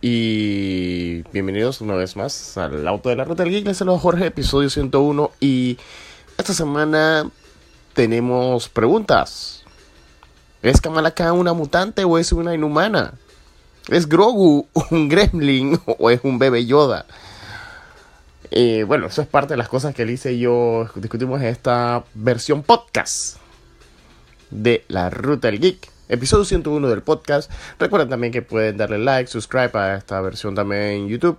Y bienvenidos una vez más al Auto de la Ruta del Geek. Les saludo Jorge, episodio 101. Y esta semana tenemos preguntas. ¿Es Kamala una mutante o es una inhumana? ¿Es Grogu un gremlin o es un bebé Yoda? Eh, bueno, eso es parte de las cosas que Elise y yo discutimos en esta versión podcast de la Ruta del Geek. Episodio 101 del podcast. Recuerden también que pueden darle like, subscribe a esta versión también en YouTube.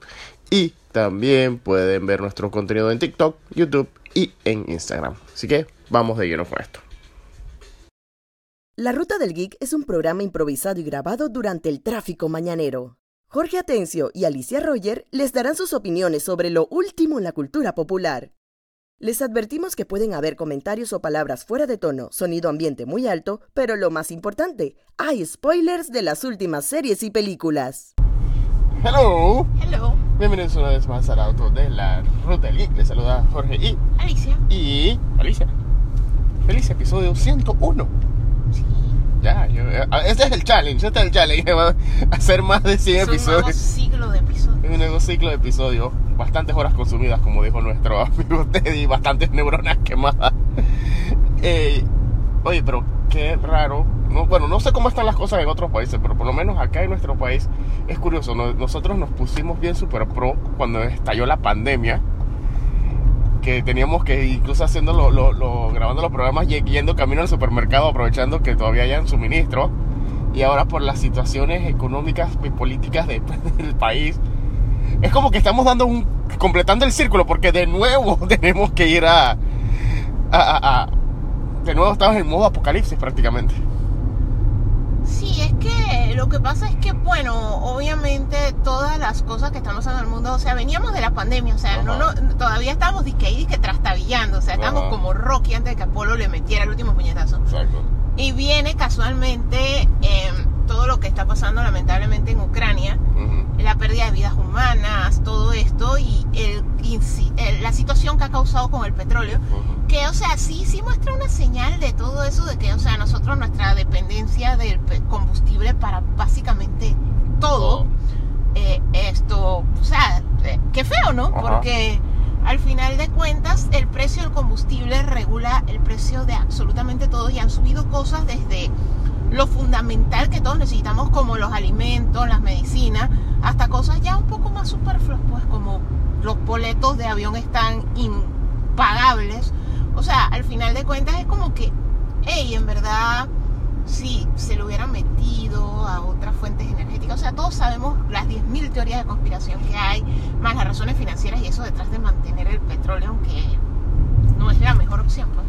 Y también pueden ver nuestro contenido en TikTok, YouTube y en Instagram. Así que vamos de lleno con esto. La Ruta del Geek es un programa improvisado y grabado durante el tráfico mañanero. Jorge Atencio y Alicia Roger les darán sus opiniones sobre lo último en la cultura popular. Les advertimos que pueden haber comentarios o palabras fuera de tono, sonido ambiente muy alto, pero lo más importante, hay spoilers de las últimas series y películas. Hello. Hello, Bienvenidos una vez más al auto de la Ruta del Geek. Les saluda Jorge y, Alicia. y Alicia. Feliz episodio 101. Ya, yo- eh, este es el challenge, este es el challenge. va a Hacer más de 100 Es un nuevo episodios. siglo de episodios. Un nuevo ciclo de episodios. Bastantes horas consumidas, como dijo nuestro amigo Teddy. Bastantes neuronas quemadas. Eh, oye, pero qué raro. No, bueno, no sé cómo están las cosas en otros países, pero por lo menos acá en nuestro país es curioso. ¿no? Nosotros nos pusimos bien super pro cuando estalló la pandemia. Teníamos que incluso haciendo lo- lo- grabando los programas yendo camino al supermercado aprovechando que todavía hayan suministro. Y ahora por las situaciones económicas y políticas de- del país, es como que estamos dando un completando el círculo porque de nuevo tenemos que ir a, a- a- a- de nuevo estamos en modo apocalipsis prácticamente. Sí, es que lo que pasa es que, bueno, obviamente todas las cosas que están pasando en el mundo, o sea, veníamos de la pandemia, o sea, no, Ajá. no, todavía estamos disque disque trastabillando, o sea, estamos Ajá. como Rocky antes de que Apolo le metiera el último puñetazo. Exacto. Y viene casualmente em, todo lo que está pasando lamentablemente en Ucrania, la pérdida de vidas humanas, todo esto y el, la situación que ha causado con el petróleo. Que, o sea, sí, sí muestra una señal de todo eso, de que, o sea, nosotros nuestra dependencia del combustible para básicamente todo, eh, esto, o sea, eh, qué feo, ¿no? Porque al final de cuentas el precio del combustible regula el precio de absolutamente todo y han subido cosas desde lo fundamental que todos necesitamos como los alimentos, las medicinas, hasta cosas ya un poco más superfluas, pues como los boletos de avión están impagables. O sea, al final de cuentas es como que, hey, en verdad, si se lo hubieran metido a otras fuentes energéticas, o sea, todos sabemos las 10.000 teorías de conspiración que hay, más las razones financieras y eso detrás de mantener el petróleo, aunque no es la mejor opción, pues.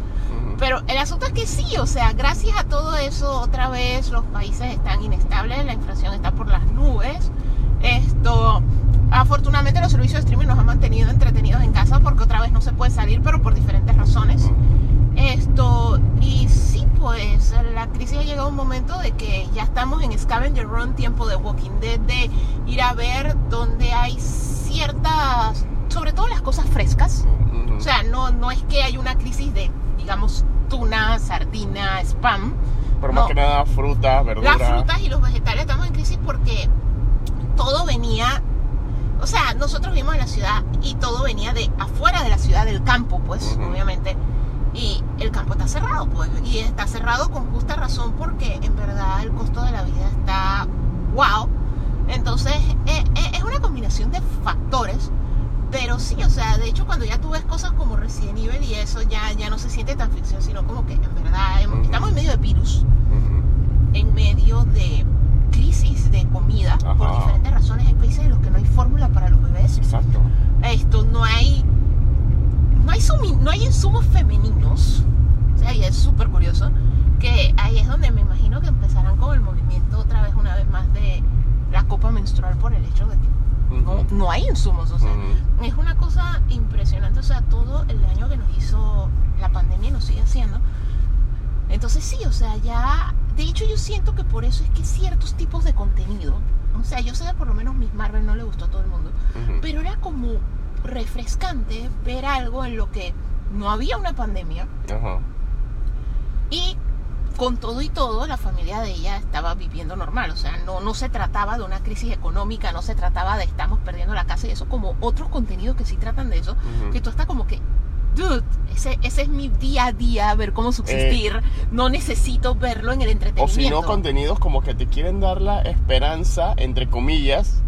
Pero el asunto es que sí, o sea, gracias a todo eso, otra vez los países están inestables, la inflación está por las nubes. Esto, afortunadamente los servicios de streaming nos han mantenido entretenidos en casa porque otra vez no se puede salir, pero por diferentes razones. Esto, y sí, pues la crisis ha llegado a un momento de que ya estamos en Scavenger Run, tiempo de Walking Dead, de ir a ver donde hay ciertas, sobre todo las cosas frescas. O sea, no, no es que hay una crisis de, digamos, tuna, sardina, spam. pero más que nada frutas, verduras. Las frutas y los vegetales estamos en crisis porque todo venía, o sea, nosotros vivimos en la ciudad y todo venía de afuera de la ciudad, del campo, pues, obviamente. Y el campo está cerrado, pues, y está cerrado con justa razón porque en verdad el costo de la vida está wow. Entonces, eh, eh, es una combinación de factores. Pero sí, o sea, de hecho cuando ya tú ves cosas como Resident Evil y eso ya, ya no se siente tan ficción, sino como que en verdad estamos en medio de virus en medio de crisis de comida por diferentes razones. Hay países en los que no hay fórmula para los bebés. Exacto. Esto no hay no hay sumi- no hay insumos femeninos. O sea, y es súper curioso que ahí es donde me imagino que empezarán con el movimiento otra vez una vez más de la copa menstrual por el hecho de que no, Ujú. no hay insumos, o sea, Ujú. es una cosa impresionante, o sea, todo el daño que nos hizo la pandemia nos sigue haciendo. Entonces sí, o sea, ya, de hecho yo siento que por eso es que ciertos tipos de contenido, o sea, yo sé que por lo menos Miss Marvel no le gustó a todo el mundo, Ujú. pero era como refrescante ver algo en lo que no había una pandemia Ajá. y con todo y todo, la familia de ella estaba viviendo normal. O sea, no, no se trataba de una crisis económica, no se trataba de estamos perdiendo la casa y eso, como otros contenidos que sí tratan de eso, que tú estás como que, dude, ese, ese es mi día a día, ver cómo subsistir. no necesito verlo en el O entretenimiento. si no, contenidos como que te quieren dar la esperanza, entre comillas,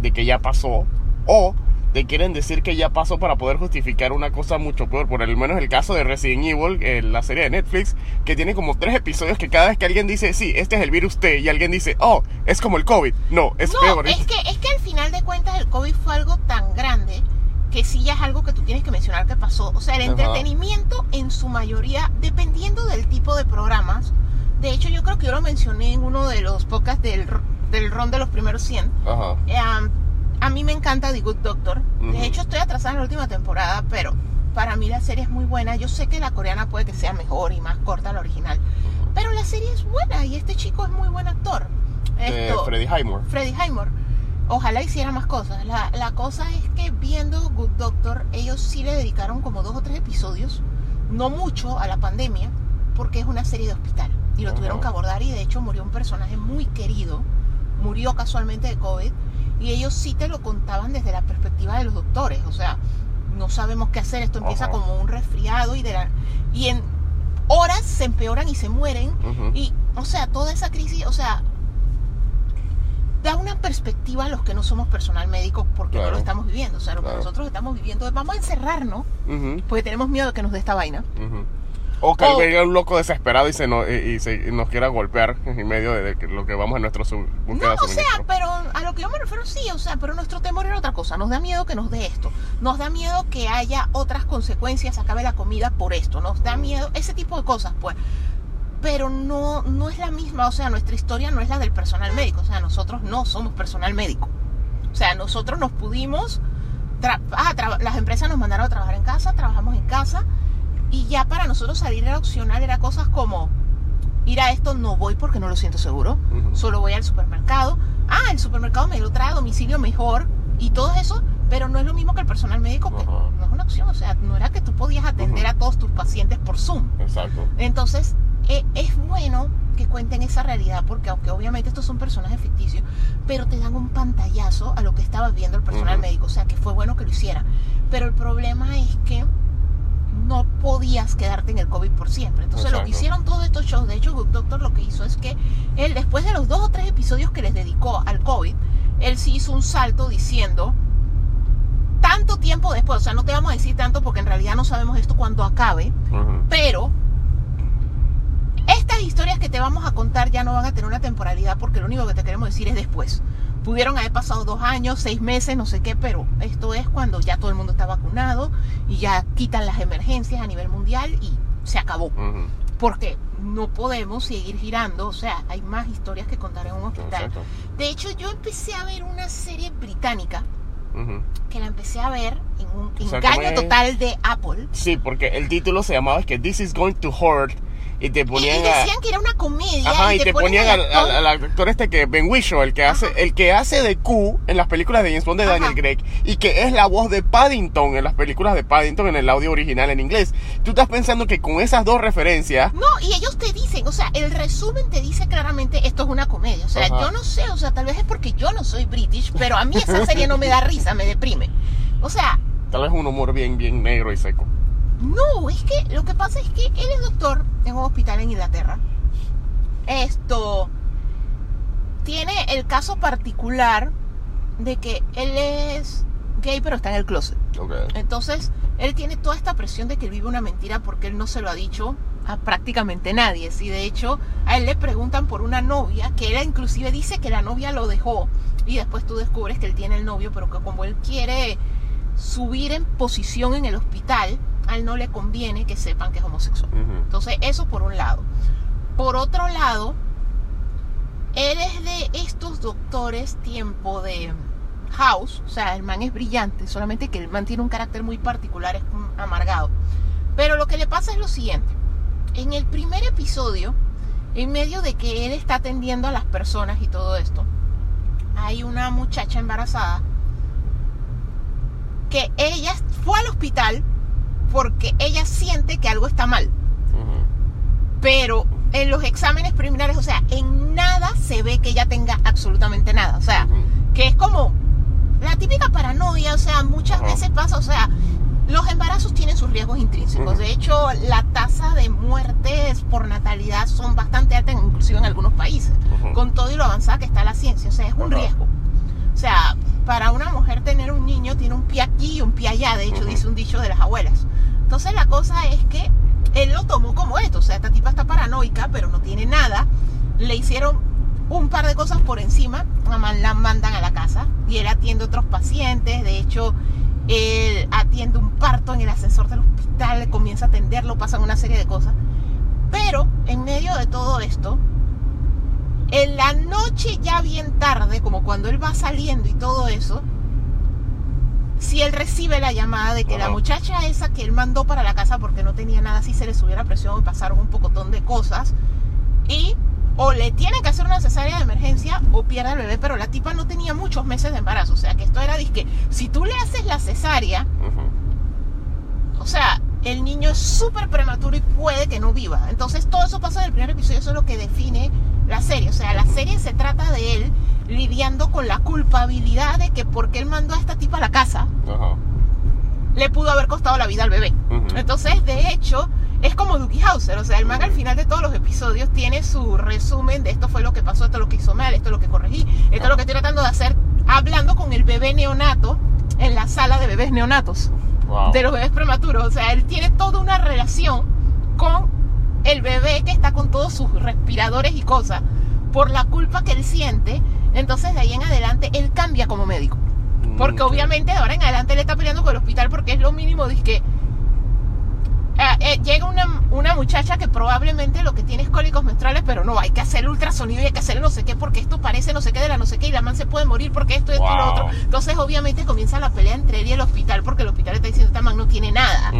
de que ya pasó. O te quieren decir que ya pasó para poder justificar una cosa mucho peor. Por el menos el caso de Resident Evil, eh, la serie de Netflix, que tiene como tres episodios que cada vez que alguien dice, sí, este es el virus T, y alguien dice, oh, es como el COVID. No, es no, peor. es que, es que al final de cuentas el COVID fue algo tan grande que sí ya es algo que tú tienes que mencionar que pasó. O sea, el entretenimiento en su mayoría, dependiendo del tipo de programas, de hecho yo creo que yo lo mencioné en uno de los podcasts del, del ron de los primeros 100, Ajá. Eh, um, a mí me encanta The Good Doctor. De hecho, estoy atrasada en la última temporada, pero para mí la serie es muy buena. Yo sé que la coreana puede que sea mejor y más corta la original, pero la serie es buena y este chico es muy buen actor. De Esto, Freddie Highmore. Freddie Highmore. Ojalá hiciera más cosas. La, la cosa es que viendo Good Doctor, ellos sí le dedicaron como dos o tres episodios, no mucho a la pandemia, porque es una serie de hospital. Y lo Ajá. tuvieron que abordar y de hecho murió un personaje muy querido, murió casualmente de COVID, y ellos sí te lo contaban desde la perspectiva de los doctores. O sea, no sabemos qué hacer, esto empieza Ajá. como un resfriado y, de la, y en horas se empeoran y se mueren. Y, o sea, toda esa crisis, o sea, da una perspectiva a los que no somos personal médico porque no lo estamos viviendo. O sea, lo Claro. que nosotros estamos viviendo es vamos a encerrarnos porque tenemos miedo de que nos dé esta vaina. O que O- venga un loco desesperado y, se no- y, y se- y nos quiera golpear en medio de, de que- lo que vamos en nuestro su- búsqueda No, o sea, pero a lo que yo me refiero sí, o sea, pero nuestro temor era otra cosa. Nos da miedo que nos dé esto. Nos da miedo que haya otras consecuencias, acabe la comida por esto. Nos da miedo ese tipo de cosas, pues. Pero no, no es la misma, o sea, nuestra historia no es la del personal médico. O sea, nosotros no somos personal médico. O sea, nosotros nos pudimos, ah, las empresas nos mandaron a trabajar en casa, trabajamos en casa, y ya para nosotros salir era opcional, era cosas como, ir a esto no voy porque no lo siento seguro, solo voy al supermercado, ah, el supermercado me lo trae a domicilio mejor, y todo eso, pero no es lo mismo que el personal médico, que no es una opción, o sea, no era que tú podías atender a todos tus pacientes por Zoom. Exacto. Entonces, eh, es bueno que cuenten esa realidad, porque aunque obviamente estos son personajes ficticios, pero te dan un pantallazo a lo que estaba viendo el personal médico, o sea, que fue bueno que lo hiciera. Pero el problema es que no podías quedarte en el COVID por siempre. Entonces, lo que hicieron todos estos shows, de hecho, Good Doctor lo que hizo es que él, después de los dos o tres episodios que les dedicó al COVID, él sí hizo un salto diciendo, tanto tiempo después, o sea, no te vamos a decir tanto porque en realidad no sabemos esto cuando acabe, pero estas historias que te vamos a contar ya no van a tener una temporalidad porque lo único que te queremos decir es después. Pudieron haber pasado dos años, seis meses, no sé qué, pero esto es cuando ya todo el mundo está vacunado y ya quitan las emergencias a nivel mundial y se acabó. Porque no podemos seguir girando, o sea, hay más historias que contar en un hospital. Exacto. De hecho, yo empecé a ver una serie británica que la empecé a ver en un engaño total de Apple. Sí, porque el título se llamaba es que This is going to hurt y te Y, y ponían a... decían que era una comedia. Ajá, y te ponían al, actor- al- al actor este que Ben Whishaw, el que hace Ajá. el que hace de Q en las películas de James Bond de Daniel Ajá. Craig y que es la voz de Paddington en las películas de Paddington en el audio original en inglés. Tú estás pensando que con esas dos referencias, No, y ellos te dicen, o sea, el resumen te dice claramente esto es una comedia. O sea, Ajá. yo no sé, o sea, tal vez es porque yo no soy british, pero a mí esa serie no me da risa, me deprime. O sea, tal vez un humor bien bien negro y seco. No, es que lo que pasa es que él es doctor en un hospital en Inglaterra. Esto tiene el caso particular de que él es gay, pero está en el closet. Okay. Entonces, él tiene toda esta presión de que él vive una mentira porque él no se lo ha dicho a prácticamente nadie. Si de hecho a él le preguntan por una novia, que él inclusive dice que la novia lo dejó y después tú descubres que él tiene el novio, pero que como él quiere subir en posición en el hospital, a él no le conviene que sepan que es homosexual. Entonces, eso por un lado. Por otro lado, él es de estos doctores tiempo de House, o sea, el man es brillante, solamente que el man tiene un carácter muy particular, es amargado. Pero lo que le pasa es lo siguiente. En el primer episodio, en medio de que él está atendiendo a las personas y todo esto, hay una muchacha embarazada que ella fue al hospital porque ella siente que algo está mal Ujú. pero en los exámenes preliminares, o sea, en nada se ve que ella tenga absolutamente nada. O sea, que es como la típica paranoia, o sea, muchas veces pasa, o sea, los embarazos tienen sus riesgos intrínsecos. De hecho, la tasa de muertes por natalidad son bastante altas, inclusive en algunos países, con todo y lo avanzada que está la ciencia. O sea, es un riesgo. O sea, para una mujer tener un niño tiene un pie aquí y un pie allá, de hecho, dice un dicho de las abuelas. Entonces, la cosa es que él lo tomó como esto. O sea, esta tipa está paranoica, pero no tiene nada. Le hicieron un par de cosas por encima, la man- la mandan a la casa y él atiende a otros pacientes. De hecho, él atiende un parto en el ascensor del hospital, comienza a atenderlo, pasan una serie de cosas. Pero en medio de todo esto, en la noche ya bien tarde, como cuando él va saliendo y todo eso, si él recibe la llamada de que la muchacha esa que él mandó para la casa porque no tenía nada, si se le subiera presión y pasaron un pocotón de cosas, y o le tienen que hacer una cesárea de emergencia o pierde el bebé, pero la tipa no tenía muchos meses de embarazo, o sea que esto era disque, si tú le haces la cesárea, o sea, el niño es súper prematuro y puede que no viva. Entonces todo eso pasa en el primer episodio, eso es lo que define la serie. O sea, la serie se trata de él lidiando con la culpabilidad de que porque él mandó a esta tipa a la casa, le pudo haber costado la vida al bebé. Entonces, de hecho, es como Dookie Hauser. O sea, el man al final de todos los episodios tiene su resumen de esto fue lo que pasó, esto es lo que hizo mal, esto es lo que corregí, esto es lo que estoy tratando de hacer, hablando con el bebé neonato en la sala de bebés neonatos Wow. de los bebés prematuros. O sea, él tiene toda una relación con el bebé que está con todos sus respiradores y cosas por la culpa que él siente. Entonces, de ahí en adelante, él cambia como médico. Porque obviamente de ahora en adelante él está peleando con el hospital porque es lo mínimo. Dice que eh, llega una, una muchacha que probablemente lo que tiene es cólicos menstruales, pero no, hay que hacer ultrasonido y hay que hacer no sé qué porque esto parece no sé qué de la no sé qué y la man se puede morir porque esto, esto y lo otro. Entonces obviamente comienza la pelea entre él y el hospital porque el hospital está diciendo esta man no tiene nada.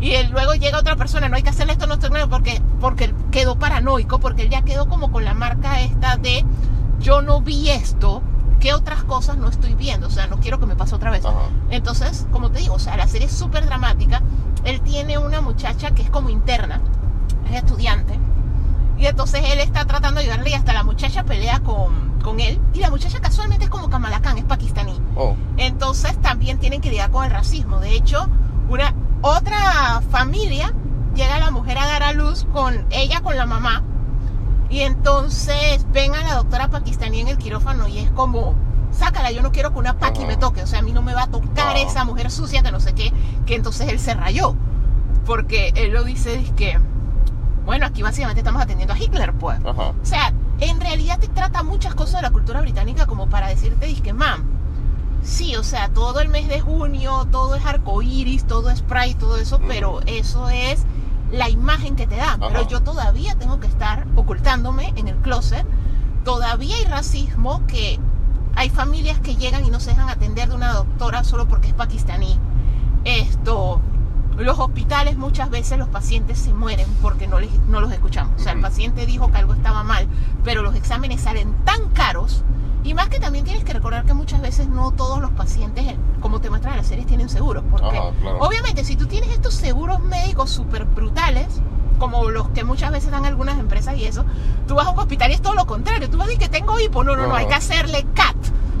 Y él, luego llega otra persona, no hay que hacerle esto, no esto, no, porque, porque él quedó paranoico, porque él ya quedó como con la marca esta de yo no vi esto, ¿qué otras cosas no estoy viendo? O sea, no quiero que me pase otra vez. Ajá. Entonces, como te digo, o sea, la serie es súper dramática. Él tiene una muchacha que es como interna, es estudiante. Y entonces él está tratando de ayudarle y hasta la muchacha pelea con, con él. Y la muchacha casualmente es como Kamala Khan, es pakistaní. Oh. Entonces también tienen que lidiar con el racismo. De hecho, una otra familia llega la mujer a dar a luz con ella con la mamá. Y entonces ven a la doctora pakistaní en el quirófano y es como, sácala, yo no quiero que una paqui me toque. O sea, a mí no me va a tocar Ajá. esa mujer sucia que no sé qué. Que entonces él se rayó. Porque él lo dice, dice que, bueno, aquí básicamente estamos atendiendo a Hitler, pues. Ajá. O sea, en realidad te trata muchas cosas de la cultura británica como para decirte, disque, mam, sí, o sea, todo el mes de junio, todo es arcoíris, todo es pride, todo eso, pero eso es la imagen que te dan. Pero yo todavía tengo que estar ocultándome en el closet. Todavía hay racismo que hay familias que llegan y no se dejan atender de una doctora solo porque es pakistaní. Esto, los hospitales muchas veces los pacientes se mueren porque no, les, no los escuchamos. O sea, el paciente dijo que algo estaba mal, pero los exámenes salen tan caros. Y más que también tienes que recordar que muchas veces no todos los pacientes, como te muestran en las series, tienen seguros. Porque Ajá, claro. obviamente si tú tienes estos seguros médicos súper brutales, como los que muchas veces dan algunas empresas y eso, tú vas a un hospital y es todo lo contrario. Tú vas a decir que tengo hipo. No, no, no, hay que hacerle CAT.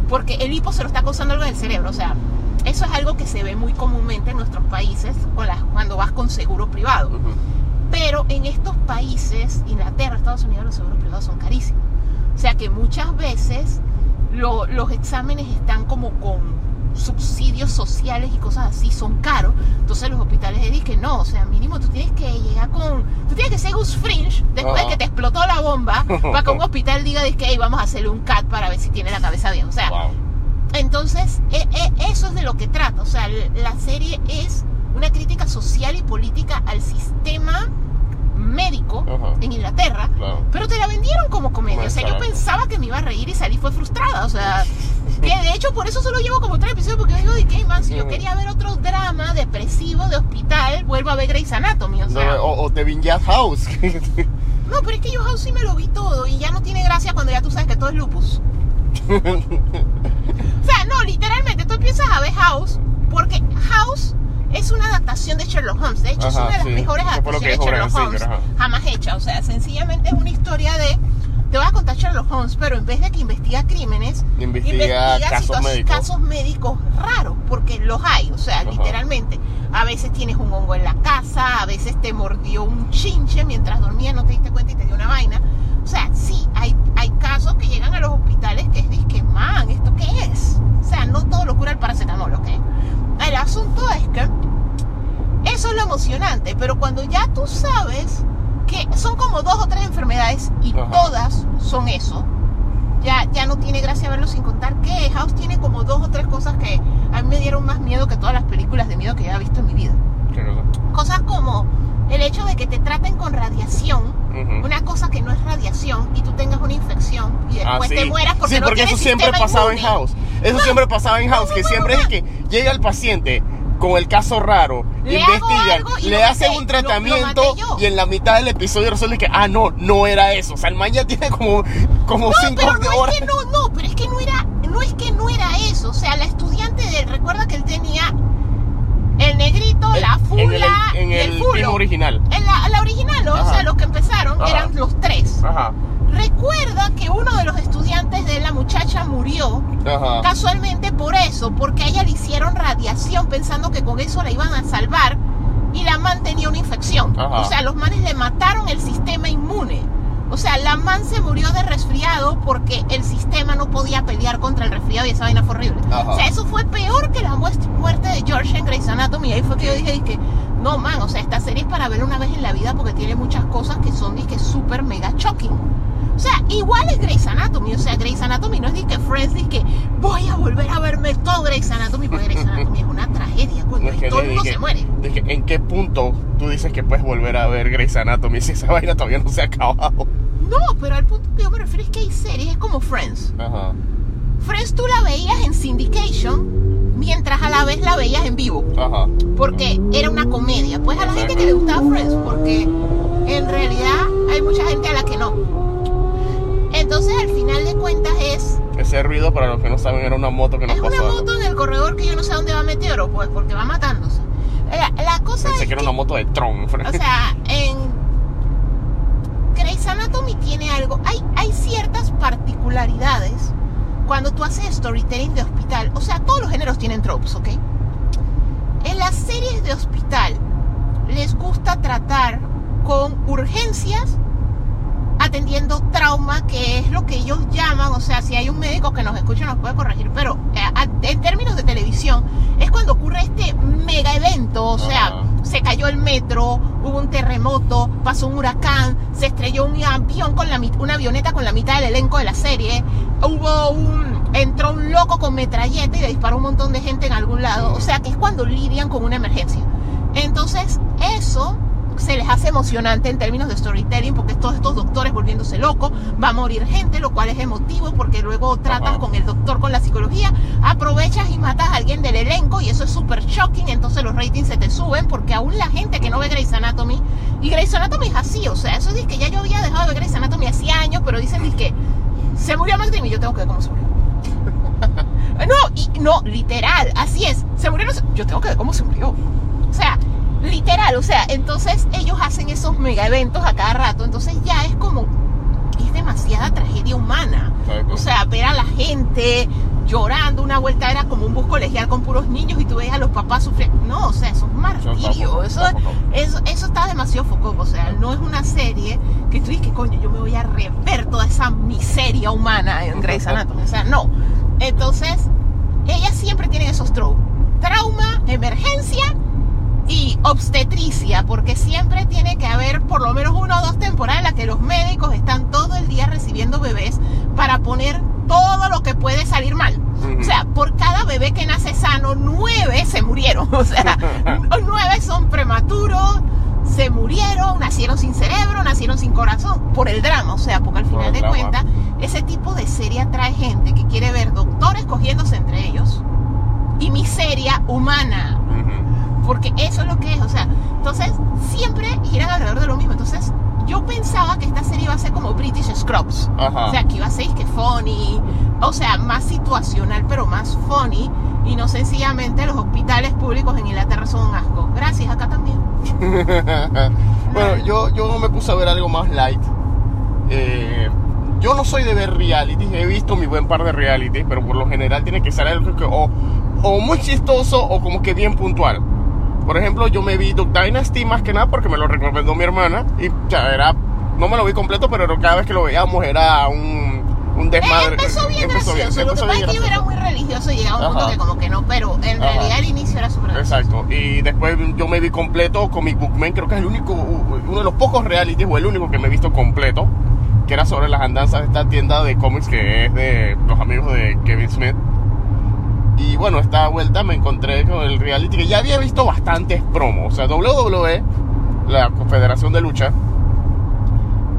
Porque el hipo se lo está causando algo en el cerebro. O sea, eso es algo que se ve muy comúnmente en nuestros países con las- cuando vas con seguro privado. Pero en estos países, Inglaterra, Estados Unidos, los seguros privados son carísimos. O sea que muchas veces lo- los exámenes están como con subsidios sociales y cosas así, son caros. Entonces los hospitales dicen que no, o sea, mínimo tú tienes que llegar con... Tú tienes que ser Gus Fringe después de que te explotó la bomba para que un hospital diga que "Hey, vamos a hacerle un CAT para ver si tiene la cabeza bien. O sea, Wow. entonces, e- e- eso es de lo que trata. O sea, la serie es una crítica social y política al sistema médico Ajá. en Inglaterra, Claro. pero te la vendieron como comedia. O sea, yo pensaba que me iba a reír y salí fue frustrada. O sea, que de hecho por eso solo llevo como tres episodios porque digo, de qué man, si yo quería ver otro drama depresivo de hospital, vuelvo a ver Grey's Anatomy. O No, sea, o, o te Vinyard House. no, pero es que yo House sí me lo vi todo y ya no tiene gracia cuando ya tú sabes que todo es lupus. O sea, no, literalmente tú empiezas a ver House porque House es una adaptación de Sherlock Holmes. De hecho, es una de las sí. mejores adaptaciones de Sherlock Holmes Singer, jamás hecha. O sea, sencillamente es una historia de. Te voy a contar Sherlock Holmes, pero en vez de que investiga crímenes, Investiga casos situa- médicos. casos médicos raros, porque los hay, o sea, Ajá. literalmente. A veces tienes un hongo en la casa, a veces te mordió un chinche mientras dormías, no te diste cuenta y te dio una vaina. O sea, sí, hay, hay casos que llegan a los hospitales que es disque, man, ¿esto qué es? O sea, no todo lo cura el paracetamol, ¿ok? El asunto es que eso es lo emocionante, pero cuando ya tú sabes que son como dos o tres enfermedades y Ajá. todas son eso, ya, ya no tiene gracia verlo sin contar que House tiene como dos o tres cosas que a mí me dieron más miedo que todas las películas de miedo que ya he visto en mi vida. Cosas como el hecho de que te traten con radiación, Ujú. una cosa que no es radiación, y tú tengas una infección y Ah, después sí. te mueras porque sí, no porque eso siempre pasaba en inmune. House. Eso siempre pasaba en House, no, que no, siempre no, es que llega el paciente con el caso raro, Le investigan, le hacen un lo- lo tratamiento y en la mitad del episodio resuelve que, ah, no, no era eso. O sea, el man ya tiene como, como No, cinco pero no horas. es que no, no, pero es que no era, no es que no era eso. O sea, la estudiante de recuerda que él tenía el negrito, En- la fula en el, en el el fulo. original. En la, la original, ¿no? o sea, los que empezaron Ajá. eran los tres. Ajá, Recuerda que uno de los estudiantes de la muchacha murió ajá. casualmente por eso, porque a ella le hicieron radiación pensando que con eso la iban a salvar y la man tenía una infección. Ajá. O sea, los manes le mataron el sistema inmune. O sea, la man se murió de resfriado porque el sistema no podía pelear contra el resfriado y esa vaina fue horrible. Ajá. O sea, eso fue peor que la muerte de George en Grey's Anatomy. Y ahí fue que yo dije, que no man, o sea, esta serie es para verla una vez en la vida porque tiene muchas cosas que son dije súper mega shocking. O sea, igual es Grey's Anatomy. O sea, Grey's Anatomy no es de que Friends dice que voy a volver a verme todo Grey's Anatomy porque Grey's Anatomy es una tragedia, coño. No, es y que todo el mundo se muere. que ¿En qué punto tú dices que puedes volver a ver Grey's Anatomy si esa vaina todavía no se ha acabado? No, pero al punto que yo me refiero es que hay series, es como Friends. Ajá, Friends tú la veías en syndication mientras a la vez la veías en vivo. ajá. porque era una comedia. Pues a la gente que le gustaba Friends, porque en realidad hay mucha gente a la que no. Entonces, al final de cuentas, es, Ese ruido, para los que no saben, era una moto que nos es una pasó. moto en el corredor que yo no sé dónde va Meteoro, pues, porque va matándose. La, la cosa Pensé es que era una moto de Tron. o sea, en Grey's Anatomy tiene algo. Hay, hay ciertas particularidades cuando tú haces storytelling de hospital. O sea, todos los géneros tienen tropes, ¿ok? En las series de hospital les gusta tratar con urgencias atendiendo trauma, que es lo que ellos llaman, o sea, si hay un médico que nos escucha nos puede corregir, pero eh, a- en términos de televisión es cuando ocurre este mega evento, o sea, se cayó el metro, hubo un terremoto, pasó un huracán, se estrelló un avión con la una avioneta con la mitad del elenco de la serie, hubo un entró un loco con metralleta y le disparó un montón de gente en algún lado, o sea, que es cuando lidian con una emergencia. Entonces, eso se les hace emocionante en términos de storytelling porque todos estos doctores volviéndose locos, va a morir gente, lo cual es emotivo porque luego tratas con el doctor con la psicología, aprovechas y matas a alguien del elenco y eso es súper shocking, entonces los ratings se te suben porque aún la gente que no ve Grey's Anatomy, y Grey's Anatomy es así, o sea, eso es que ya yo había dejado de ver Grey's Anatomy hace años, pero dicen que se murió Max Dream y yo tengo que ver cómo se murió. No, y no, literal, así es. Se murió, no yo tengo que ver cómo se murió. O sea, literal, o sea, entonces ellos hacen esos mega eventos a cada rato, entonces ya es como, es demasiada tragedia humana. Exacto. O sea, ver a la gente llorando, una vuelta era como un bus colegial con puros niños y tú veías a los papás sufriendo. No, o sea, eso es martirio. Eso, Eso eso, está demasiado focoso. O sea, no es una serie que tú dices que coño, yo me voy a rever toda esa miseria humana en Grey's Anatomy. O sea, no. Entonces, ellas siempre tienen esos tropes. Trauma, emergencia y obstetricia, porque siempre tiene que haber por lo menos una o dos temporadas en las que los médicos están todo el día recibiendo bebés para poner todo lo que puede salir mal. O sea, por cada bebé que nace sano, nueve se murieron. O sea, nueve son prematuros, se murieron, nacieron sin cerebro, nacieron sin corazón, por el drama. O sea, porque al final de cuentas, ese tipo de serie atrae gente que quiere ver doctores cogiéndose entre ellos y miseria humana. Porque eso es lo que es, o sea, entonces siempre giran alrededor de lo mismo. Entonces, yo pensaba que esta serie iba a ser como British Scrubs. Ajá. O sea, que iba a ser que funny, o sea, más situacional, pero más funny. y no sencillamente los hospitales públicos en Inglaterra son un asco. Gracias, acá también. bueno, yo, yo me puse a ver algo más light. Eh, yo no soy de ver reality, he visto mi buen par de reality, pero por lo general tiene que ser algo que o, o muy chistoso o como que bien puntual. Por ejemplo, yo me vi Duck Dynasty más que nada porque me lo recomendó mi hermana y ya era, no me lo vi completo, pero cada vez que lo veíamos era un, un desmadre. Empezó bien Empezó bien, gracioso. Lo que pasa bien es que yo era muy religioso y llegaba a un punto que como que no, pero en Ajá. realidad el inicio era súper. Exacto, y después yo me vi completo Comic Book Man, creo que es el único, uno de los pocos realities o el único que me he visto completo, que era sobre las andanzas de esta tienda de cómics que es de los amigos de Kevin Smith. Y bueno, esta vuelta me encontré con el reality que ya había visto bastantes promos. O sea, WWE, la Confederación de Lucha,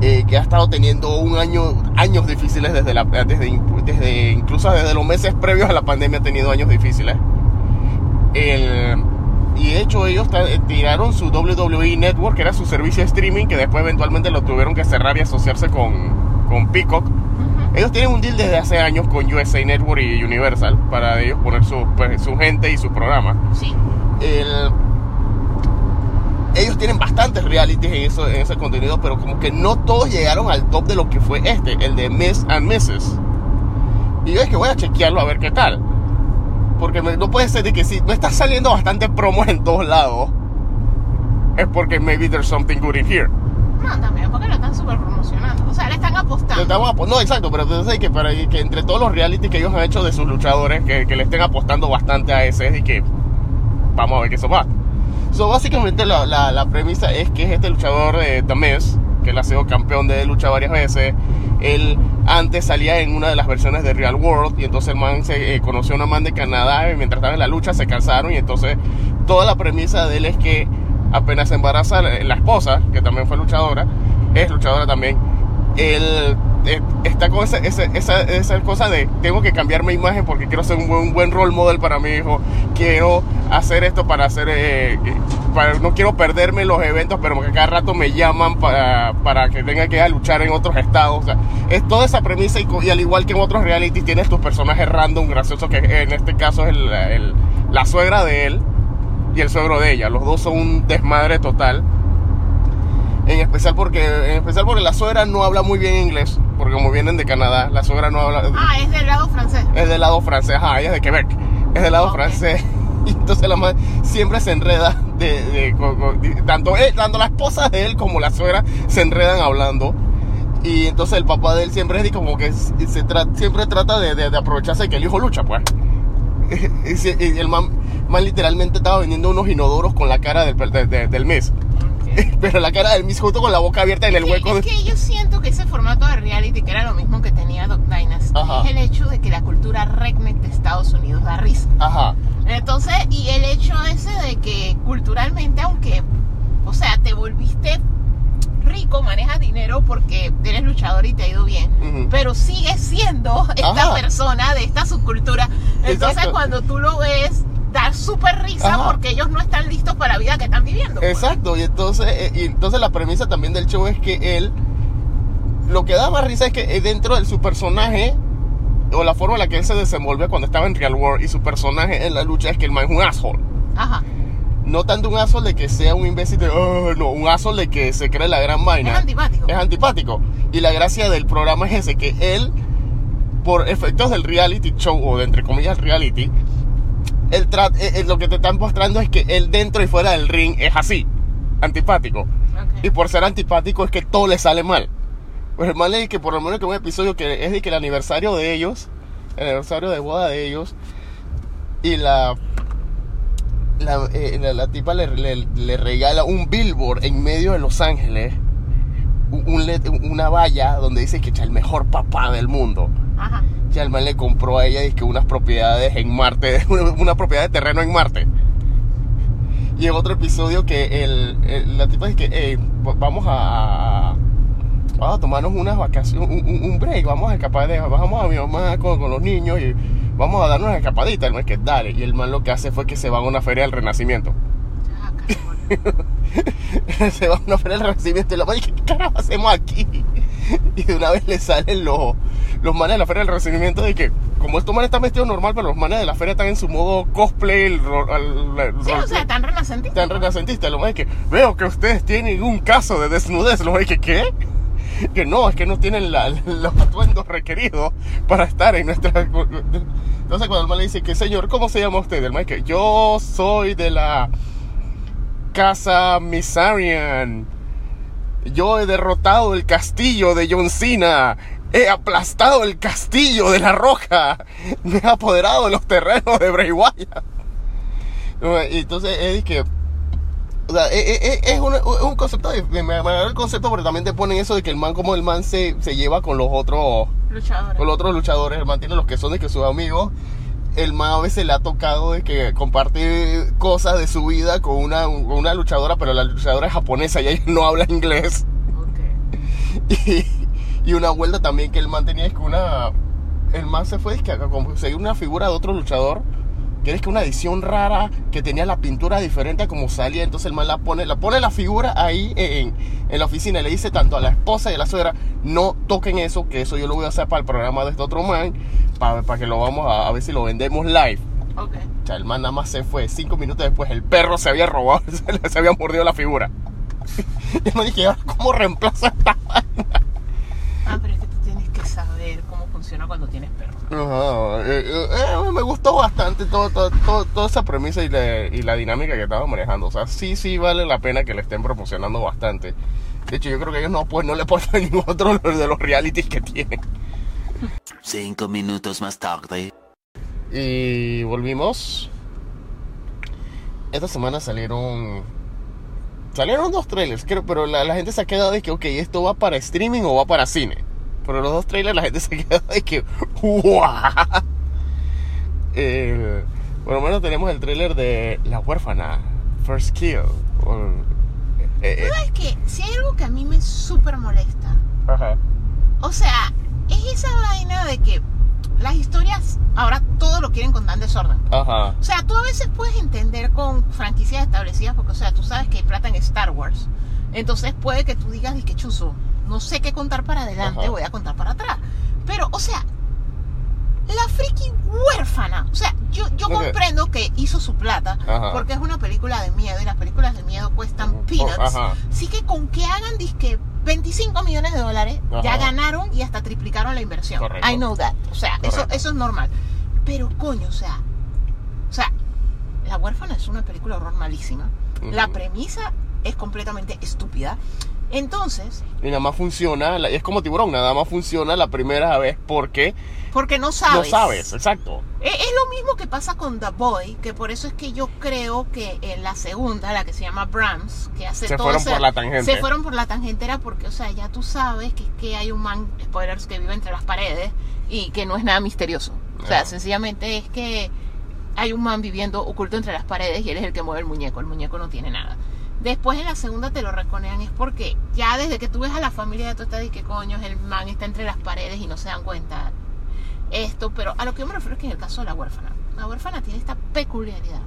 eh, que ha estado teniendo un año, años difíciles desde, la, desde, desde incluso desde los meses previos a la pandemia ha tenido años difíciles. El- y de hecho ellos eh, tiraron su WWE Network, que era su servicio de streaming, que después eventualmente lo tuvieron que cerrar y asociarse con, con Peacock. Ellos tienen un deal desde hace años con USA Network y Universal para ellos poner su, pues, su gente y su programa. Sí. El- ellos tienen bastantes realities en, eso, en ese contenido, pero como que no todos llegaron al top de lo que fue este, el de Miss and Mrs. Y yo es que voy a chequearlo a ver qué tal. Porque no puede ser de que si no está saliendo bastante promos en todos lados, es porque maybe there's something good in here. No, también porque lo están súper promocionando. O sea, le están apostando. no, exacto, pero entonces que, para, que entre todos los reality que ellos han hecho de sus luchadores, que, que le estén apostando bastante a ese y que vamos a ver qué eso va. So, básicamente la, la- la premisa es que es este luchador de The Miz, que él ha sido campeón de lucha varias veces. Él antes salía en una de las versiones de Real World y entonces el man se eh, conoció a una man de Canadá y mientras estaban en la lucha se casaron y entonces toda la premisa de él es que apenas se embaraza la, esposa, que también fue luchadora, es luchadora también, él eh, está con esa, esa, esa, esa cosa de tengo que cambiar mi imagen porque quiero ser un buen, un buen role model para mi hijo, quiero hacer esto para hacer, eh, para, no quiero perderme los eventos, pero que cada rato me llaman para, para que tenga que ir a luchar en otros estados. O sea, es toda esa premisa y, y al igual que en otros realities tienes tus personajes random graciosos, que en este caso es el- el- la suegra de él y el suegro de ella. Los dos son un desmadre total. En especial porque, en especial porque la suegra no habla muy bien inglés, porque como vienen de Canadá, la suegra no habla, Ah, es del lado francés. es del lado francés, ajá, ella es de Quebec, es del lado Ok. francés. Y entonces la madre siempre se enreda, de, de- con- de- tanto, él- tanto la esposa de él como la suegra se enredan hablando. Y entonces el papá de él siempre es de como que se tra- siempre trata de, de- de aprovecharse de que el hijo lucha, pues. Y, y el man, man literalmente estaba vendiendo unos inodoros con la cara del, de- de- del mes. Pero la cara del mis justo con la boca abierta en el Sí, hueco. es que yo siento que ese formato de reality, que era lo mismo que tenía Doc Dynasty, Ajá. es el hecho de que la cultura redneck de Estados Unidos da risa. Ajá. Entonces, y el hecho ese de que culturalmente, aunque, o sea, te volviste rico, manejas dinero porque eres luchador y te ha ido bien, Ujú. pero sigues siendo esta Ajá. persona de esta subcultura. Entonces, Exacto. cuando tú lo ves, da súper risa Ajá. porque ellos no están listos para la vida que están viviendo. pues. Exacto, y entonces, eh, y entonces la premisa también del show es que él, lo que da más risa es que eh, dentro de su personaje, o la forma en la que él se desenvolve cuando estaba en Real World y su personaje en la lucha es que el man es un asshole. Ajá. No tanto un asshole de que sea un imbécil de, "Oh", no, un asshole de que se cree la gran vaina. Es antipático. Es antipático. Y la gracia del programa es ese, que él, por efectos del reality show, o de entre comillas reality, tra- eh, eh, lo que te están mostrando es que él dentro y fuera del ring es así, antipático. Y por ser antipático es que todo le sale mal. Pues el mal es que por lo menos que un episodio que es de que el aniversario de ellos, el aniversario de boda de ellos, y la la, eh, la- la tipa le, le- le regala un billboard en medio de Los Ángeles, un, una valla donde dice que es el mejor papá del mundo. Ajá. Ya el man le compró a ella que unas propiedades en Marte, una, una propiedad de terreno en Marte. Y en otro episodio que el, el- la tipa dice que "Ey, v- vamos a, a- vamos a tomarnos unas vacaciones, un, un- un break, vamos a escapar de, vamos a mi mamá con, con los niños y vamos a darnos una escapadita. El man que dale. Y el man lo que hace fue que se va a una feria del renacimiento. Se va a una feria del renacimiento y la madre, ¿qué carajo hacemos aquí? Y de una vez le salen los, los manes de la feria del recibimiento de que, como estos manes están vestidos normal, pero los manes de la feria están en su modo cosplay, el, el- el Sí, o sea, tan renacentista. tan renacentista. Lo más es que veo que ustedes tienen un caso de desnudez. Lo más es que, ¿qué? Que no, es que no tienen los atuendos requeridos para estar en nuestra. Entonces, cuando el man le dice que, señor, ¿cómo se llama usted? El man que yo soy de la casa Misarian. Yo he derrotado el castillo de John Cena. He aplastado el castillo de la roca. Me he apoderado de los terrenos de Bray Wyatt. Entonces es que. O sea, es, es- es una- es un concepto. de- Me, me agrada el concepto porque también te ponen eso de que el man, como el man se, se lleva con los otros Luchadora. con los otros luchadores. El man tiene los que son de que sus amigos. El man a veces le ha tocado de que comparte cosas de su vida con una, con una luchadora, pero la luchadora es japonesa y ella no habla inglés. Ok. Y, y una vuelta también que el man tenía es que una. El man se fue es que a conseguir una figura de otro luchador. Es que una edición rara que tenía la pintura diferente a como salía. Entonces el man la pone, la pone la figura ahí en, en la oficina. Y le dice tanto a la esposa y a la suegra: No toquen eso, que eso yo lo voy a hacer para el programa de este otro man. Para, para que lo vamos a, a ver si lo vendemos live. Ok. O sea, el man nada más se fue. Cinco minutos después, el perro se había robado, se, había mordido la figura. Yo me dije, "¿Ahora ¿cómo reemplazo esta Ah, pero es que tú tienes que saber cómo funciona cuando tienes perro. Ajá, eh, eh, eh, me gustó bastante todo, todo, todo- toda esa premisa y la, y la dinámica que estaban manejando. O sea, sí, sí vale la pena que le estén proporcionando bastante. De hecho, yo creo que ellos no, pues, no le ponen ningún otro de los realities que tienen. Cinco minutos más tarde. Y volvimos. Esta semana salieron. Salieron dos trailers, creo, pero la, la gente se ha quedado de que, ok, ¿esto va para streaming o va para cine? Pero los dos trailers la gente se quedado de que, ¡guau! Eh, por lo menos tenemos el trailer de La huérfana, First Kill. o- eh, eh, ¿Sabes qué? Si hay algo que a mí me súper molesta. ajá. O sea, es esa vaina de que las historias ahora todo lo quieren contar en desorden. Ajá. O sea, tú a veces puedes entender con franquicias establecidas, porque, o sea, tú sabes que hay plata en Star Wars. Entonces puede que tú digas, que chuzo, no sé qué contar para adelante, Ajá. voy a contar para atrás. Pero, o sea, la friki huérfana. O sea, yo, yo comprendo que hizo su plata, Ajá. porque es una película de miedo y las películas de miedo cuestan peanuts. Ajá. Así que con que hagan disque 25 millones de dólares, ya ganaron y hasta triplicaron la inversión. Correcto. I know that. O sea, eso, Correcto. eso es normal. Pero coño, o sea, o sea, La huérfana es una película horror malísima. La premisa es completamente estúpida. Entonces, Y nada más funciona, es como tiburón, nada más funciona la primera vez porque porque no sabes. no sabes, exacto. E- Es lo mismo que pasa con The Boy, que por eso es que yo creo que en la segunda, la que se llama Brahms, que hace Se todo fueron ese- por la tangente. Se fueron por la tangentera porque, o sea, ya tú sabes que, que hay un man, spoilers, que vive entre las paredes y que no es nada misterioso. O sea, sencillamente es que hay un man viviendo oculto entre las paredes y él es el que mueve el muñeco. El muñeco no tiene nada. Después en la segunda te lo reconean es porque ya desde que tú ves a la familia de tu estás y que coño el man está entre las paredes y no se dan cuenta esto, pero a lo que yo me refiero es que en el caso de la huérfana, la huérfana tiene esta peculiaridad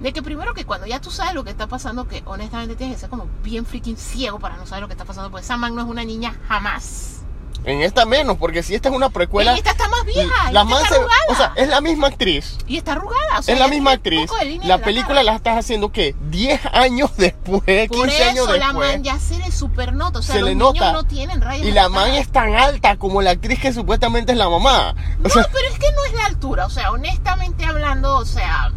de que primero que cuando ya tú sabes lo que está pasando, que honestamente tienes que ser como bien freaking ciego para no saber lo que está pasando, porque esa man no es una niña jamás. En esta menos, porque si esta es una precuela, y esta está más vieja, la man está se- arrugada. o sea, es la misma actriz. y está arrugada, o sea, es la misma actriz. La película cara. la estás haciendo que 10 años después, 15 Por años eso la man ya se le supernota, o sea, se los le niños nota. no tienen rayas y la man es tan alta como la actriz que supuestamente es la mamá. O No, sea, pero es que no es la altura, o sea, honestamente hablando, o sea,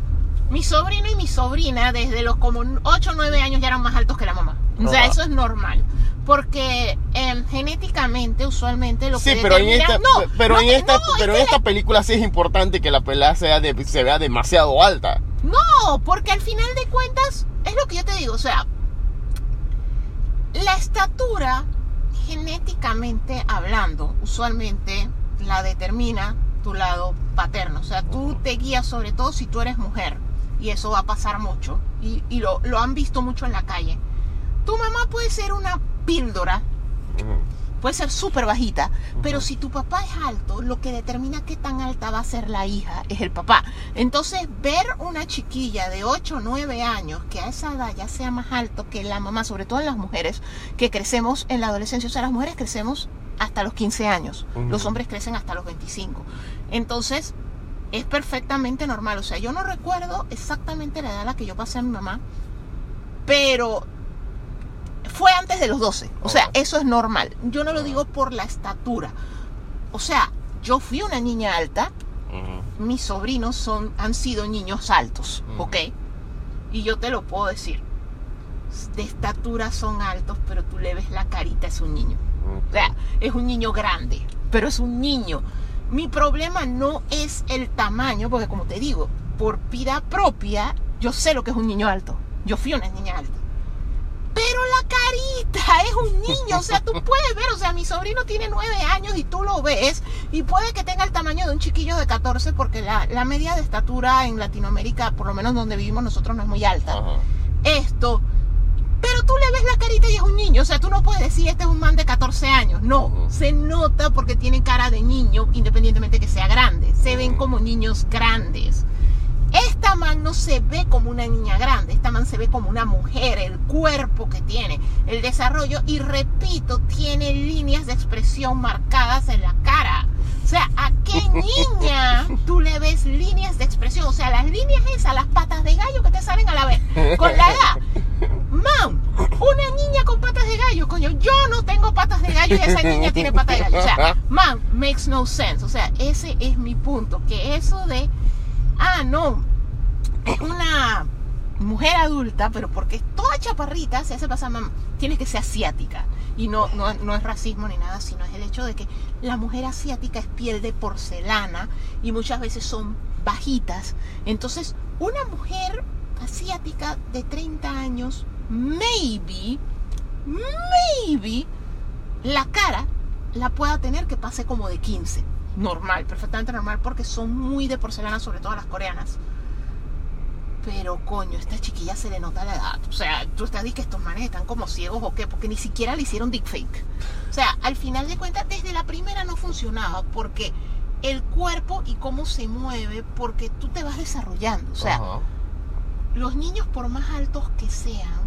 mi sobrino y mi sobrina desde los como 8 o 9 años ya eran más altos que la mamá. O sea, eso es normal. Porque em, genéticamente, usualmente lo sí, que pero en determina- esta, no, pero no en que- esta, no, pero en esta película sí es importante que la pelada sea de- se vea demasiado alta. No, porque al final de cuentas, es lo que yo te digo, o sea, la estatura, genéticamente hablando, usualmente la determina tu lado paterno. O sea, tú te guías sobre todo si tú eres mujer. Y eso va a pasar mucho. Y, y lo, lo han visto mucho en la calle. Tu mamá puede ser una píldora, puede ser súper bajita, pero si tu papá es alto, lo que determina qué tan alta va a ser la hija es el papá. Entonces, ver una chiquilla de 8 o 9 años que a esa edad ya sea más alto que la mamá, sobre todo en las mujeres que crecemos en la adolescencia, o sea, las mujeres crecemos hasta los 15 años. Los hombres crecen hasta los 25. Entonces, es perfectamente normal. O sea, yo no recuerdo exactamente la edad a la que yo pasé a mi mamá, pero fue antes de los 12. O sea, eso es normal. Yo no lo digo por la estatura. O sea, yo fui una niña alta, mis sobrinos son, han sido niños altos. ¿ok? Y yo te lo puedo decir. De estatura son altos, pero tú le ves la carita, es un niño. O sea, es un niño grande, pero es un niño. Mi problema no es el tamaño, porque como te digo, por vida propia, yo sé lo que es un niño alto. Yo fui una niña alta. Pero la carita es un niño, o sea, tú puedes ver, o sea, mi sobrino tiene nueve años y tú lo ves y puede que tenga el tamaño de un chiquillo de 14 porque la, la media de estatura en Latinoamérica, por lo menos donde vivimos nosotros, no es muy alta Ajá. esto. Pero tú le ves la carita y es un niño. O sea, tú no puedes decir este es un man de 14 años. No, se nota porque tiene cara de niño, independientemente que sea grande. Se ven como niños grandes. Esta man no se ve como una niña grande, esta man se ve como una mujer, el cuerpo que tiene, el desarrollo y repito, tiene líneas de expresión marcadas en la cara. O sea, ¿a qué niña tú le ves líneas de expresión? O sea, las líneas esas, las patas de gallo que te salen a la vez, con la edad. Mam, una niña con patas de gallo, coño, yo no tengo patas de gallo y esa niña tiene patas de gallo. O sea, mam, makes no sense. O sea, ese es mi punto, que eso de, ah, no, es una mujer adulta, pero porque es toda chaparrita, se hace pasar, mam, tiene que ser asiática. Y no, no, no es racismo ni nada, sino es el hecho de que la mujer asiática es piel de porcelana y muchas veces son bajitas. Entonces, una mujer asiática de 30 años, maybe, maybe, la cara la pueda tener que pase como de 15. Normal, perfectamente normal, porque son muy de porcelana, sobre todo las coreanas. Pero coño, esta chiquilla se le nota la edad. O sea, tú estás diciendo que estos manes están como ciegos o qué, porque ni siquiera le hicieron deepfake. O sea, al final de cuentas, desde la primera no funcionaba, porque el cuerpo y cómo se mueve, porque tú te vas desarrollando. O sea, los niños, por más altos que sean,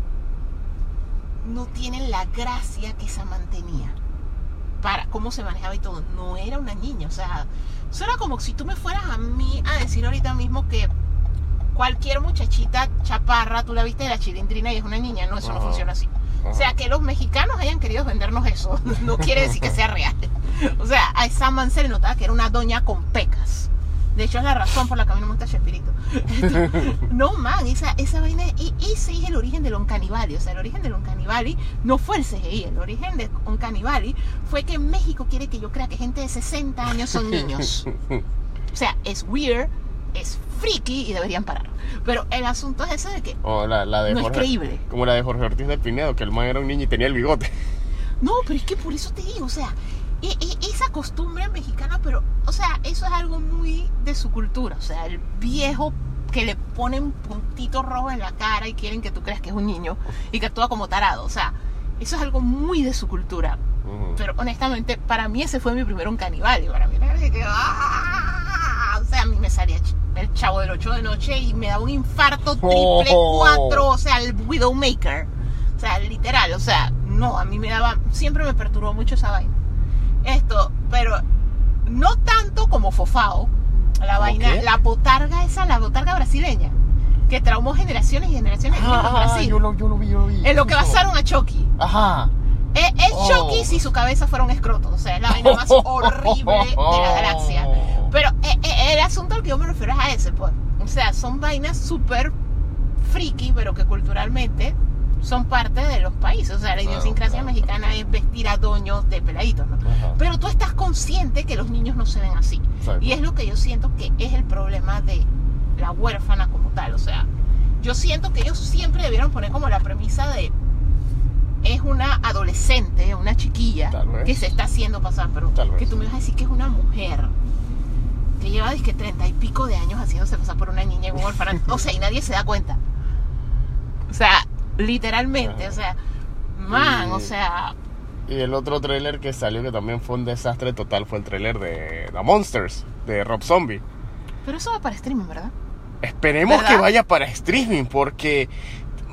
no tienen la gracia que esa mantenía. Para cómo se manejaba y todo. No era una niña. O sea, eso era como si tú me fueras a mí a decir ahorita mismo que cualquier muchachita chaparra, tú la viste de la chilindrina y es una niña. No, eso no funciona así. O sea, que los mexicanos hayan querido vendernos eso, no quiere decir que sea real. O sea, a esa man se le notaba que era una doña con pecas. De hecho, es la razón por la que a mí no me gusta Chespirito. No, man, esa, esa vaina. Y ese es el origen del Oncanibali. O sea, el origen del Oncanibali no fue el CGI. El origen del Oncanibali fue que México quiere que yo crea que gente de 60 años son niños. O sea, es weird, es freaky y deberían parar. Pero el asunto es ese de que O la, la de no es creíble. Como la de Jorge Ortiz de Pinedo, que el man era un niño y tenía el bigote. No, pero es que por eso te digo, o sea, e- e- esa costumbre mexicana, pero, o sea, eso es algo muy de su cultura. O sea, el viejo que le ponen puntitos rojos en la cara y quieren que tú creas que es un niño y que actúa como tarado. O sea, eso es algo muy de su cultura. Ujú. Pero honestamente, para mí ese fue mi primero un canibal. Y para mí era que, ¡ah! O sea, a mí me salía el chavo del 8 de noche y me daba un infarto triple Oh. 4, o sea, el Widowmaker. O sea, literal, o sea, no, a mí me daba, siempre me perturbó mucho esa vaina. Esto, pero no tanto como Fofao, la ¿Cómo vaina, la botarga esa, la botarga brasileña, que traumó generaciones y generaciones de en Ah, Brasil. yo lo, yo lo vi, yo lo vi. En lo que basaron a Chucky. Ajá. Es, es Oh. Chucky si su cabeza fuera un escroto. O sea, es la vaina más horrible de la galaxia. Pero eh, eh, el asunto al que yo me refiero es a ese, pues. O sea, son vainas súper friki, pero que culturalmente son parte de los países. O sea, la Claro, idiosincrasia claro. mexicana es vestir a doños de peladitos, ¿no? Ajá. Pero tú estás consciente que los niños no se ven así. Exacto. Y es lo que yo siento que es el problema de la huérfana como tal. O sea, yo siento que ellos siempre debieron poner como la premisa de es una adolescente, una chiquilla que se está haciendo pasar, pero que tú me vas a decir que es una mujer que lleva que treinta y pico de años haciéndose pasar por una niña en un orfanato. O sea, y nadie se da cuenta. O sea, literalmente, o sea, man, Y- o sea, Y el otro tráiler que salió que también fue un desastre total fue el tráiler de The Monsters, de Rob Zombie. pero eso va para streaming, ¿verdad? Esperemos ¿Verdad? que vaya para streaming porque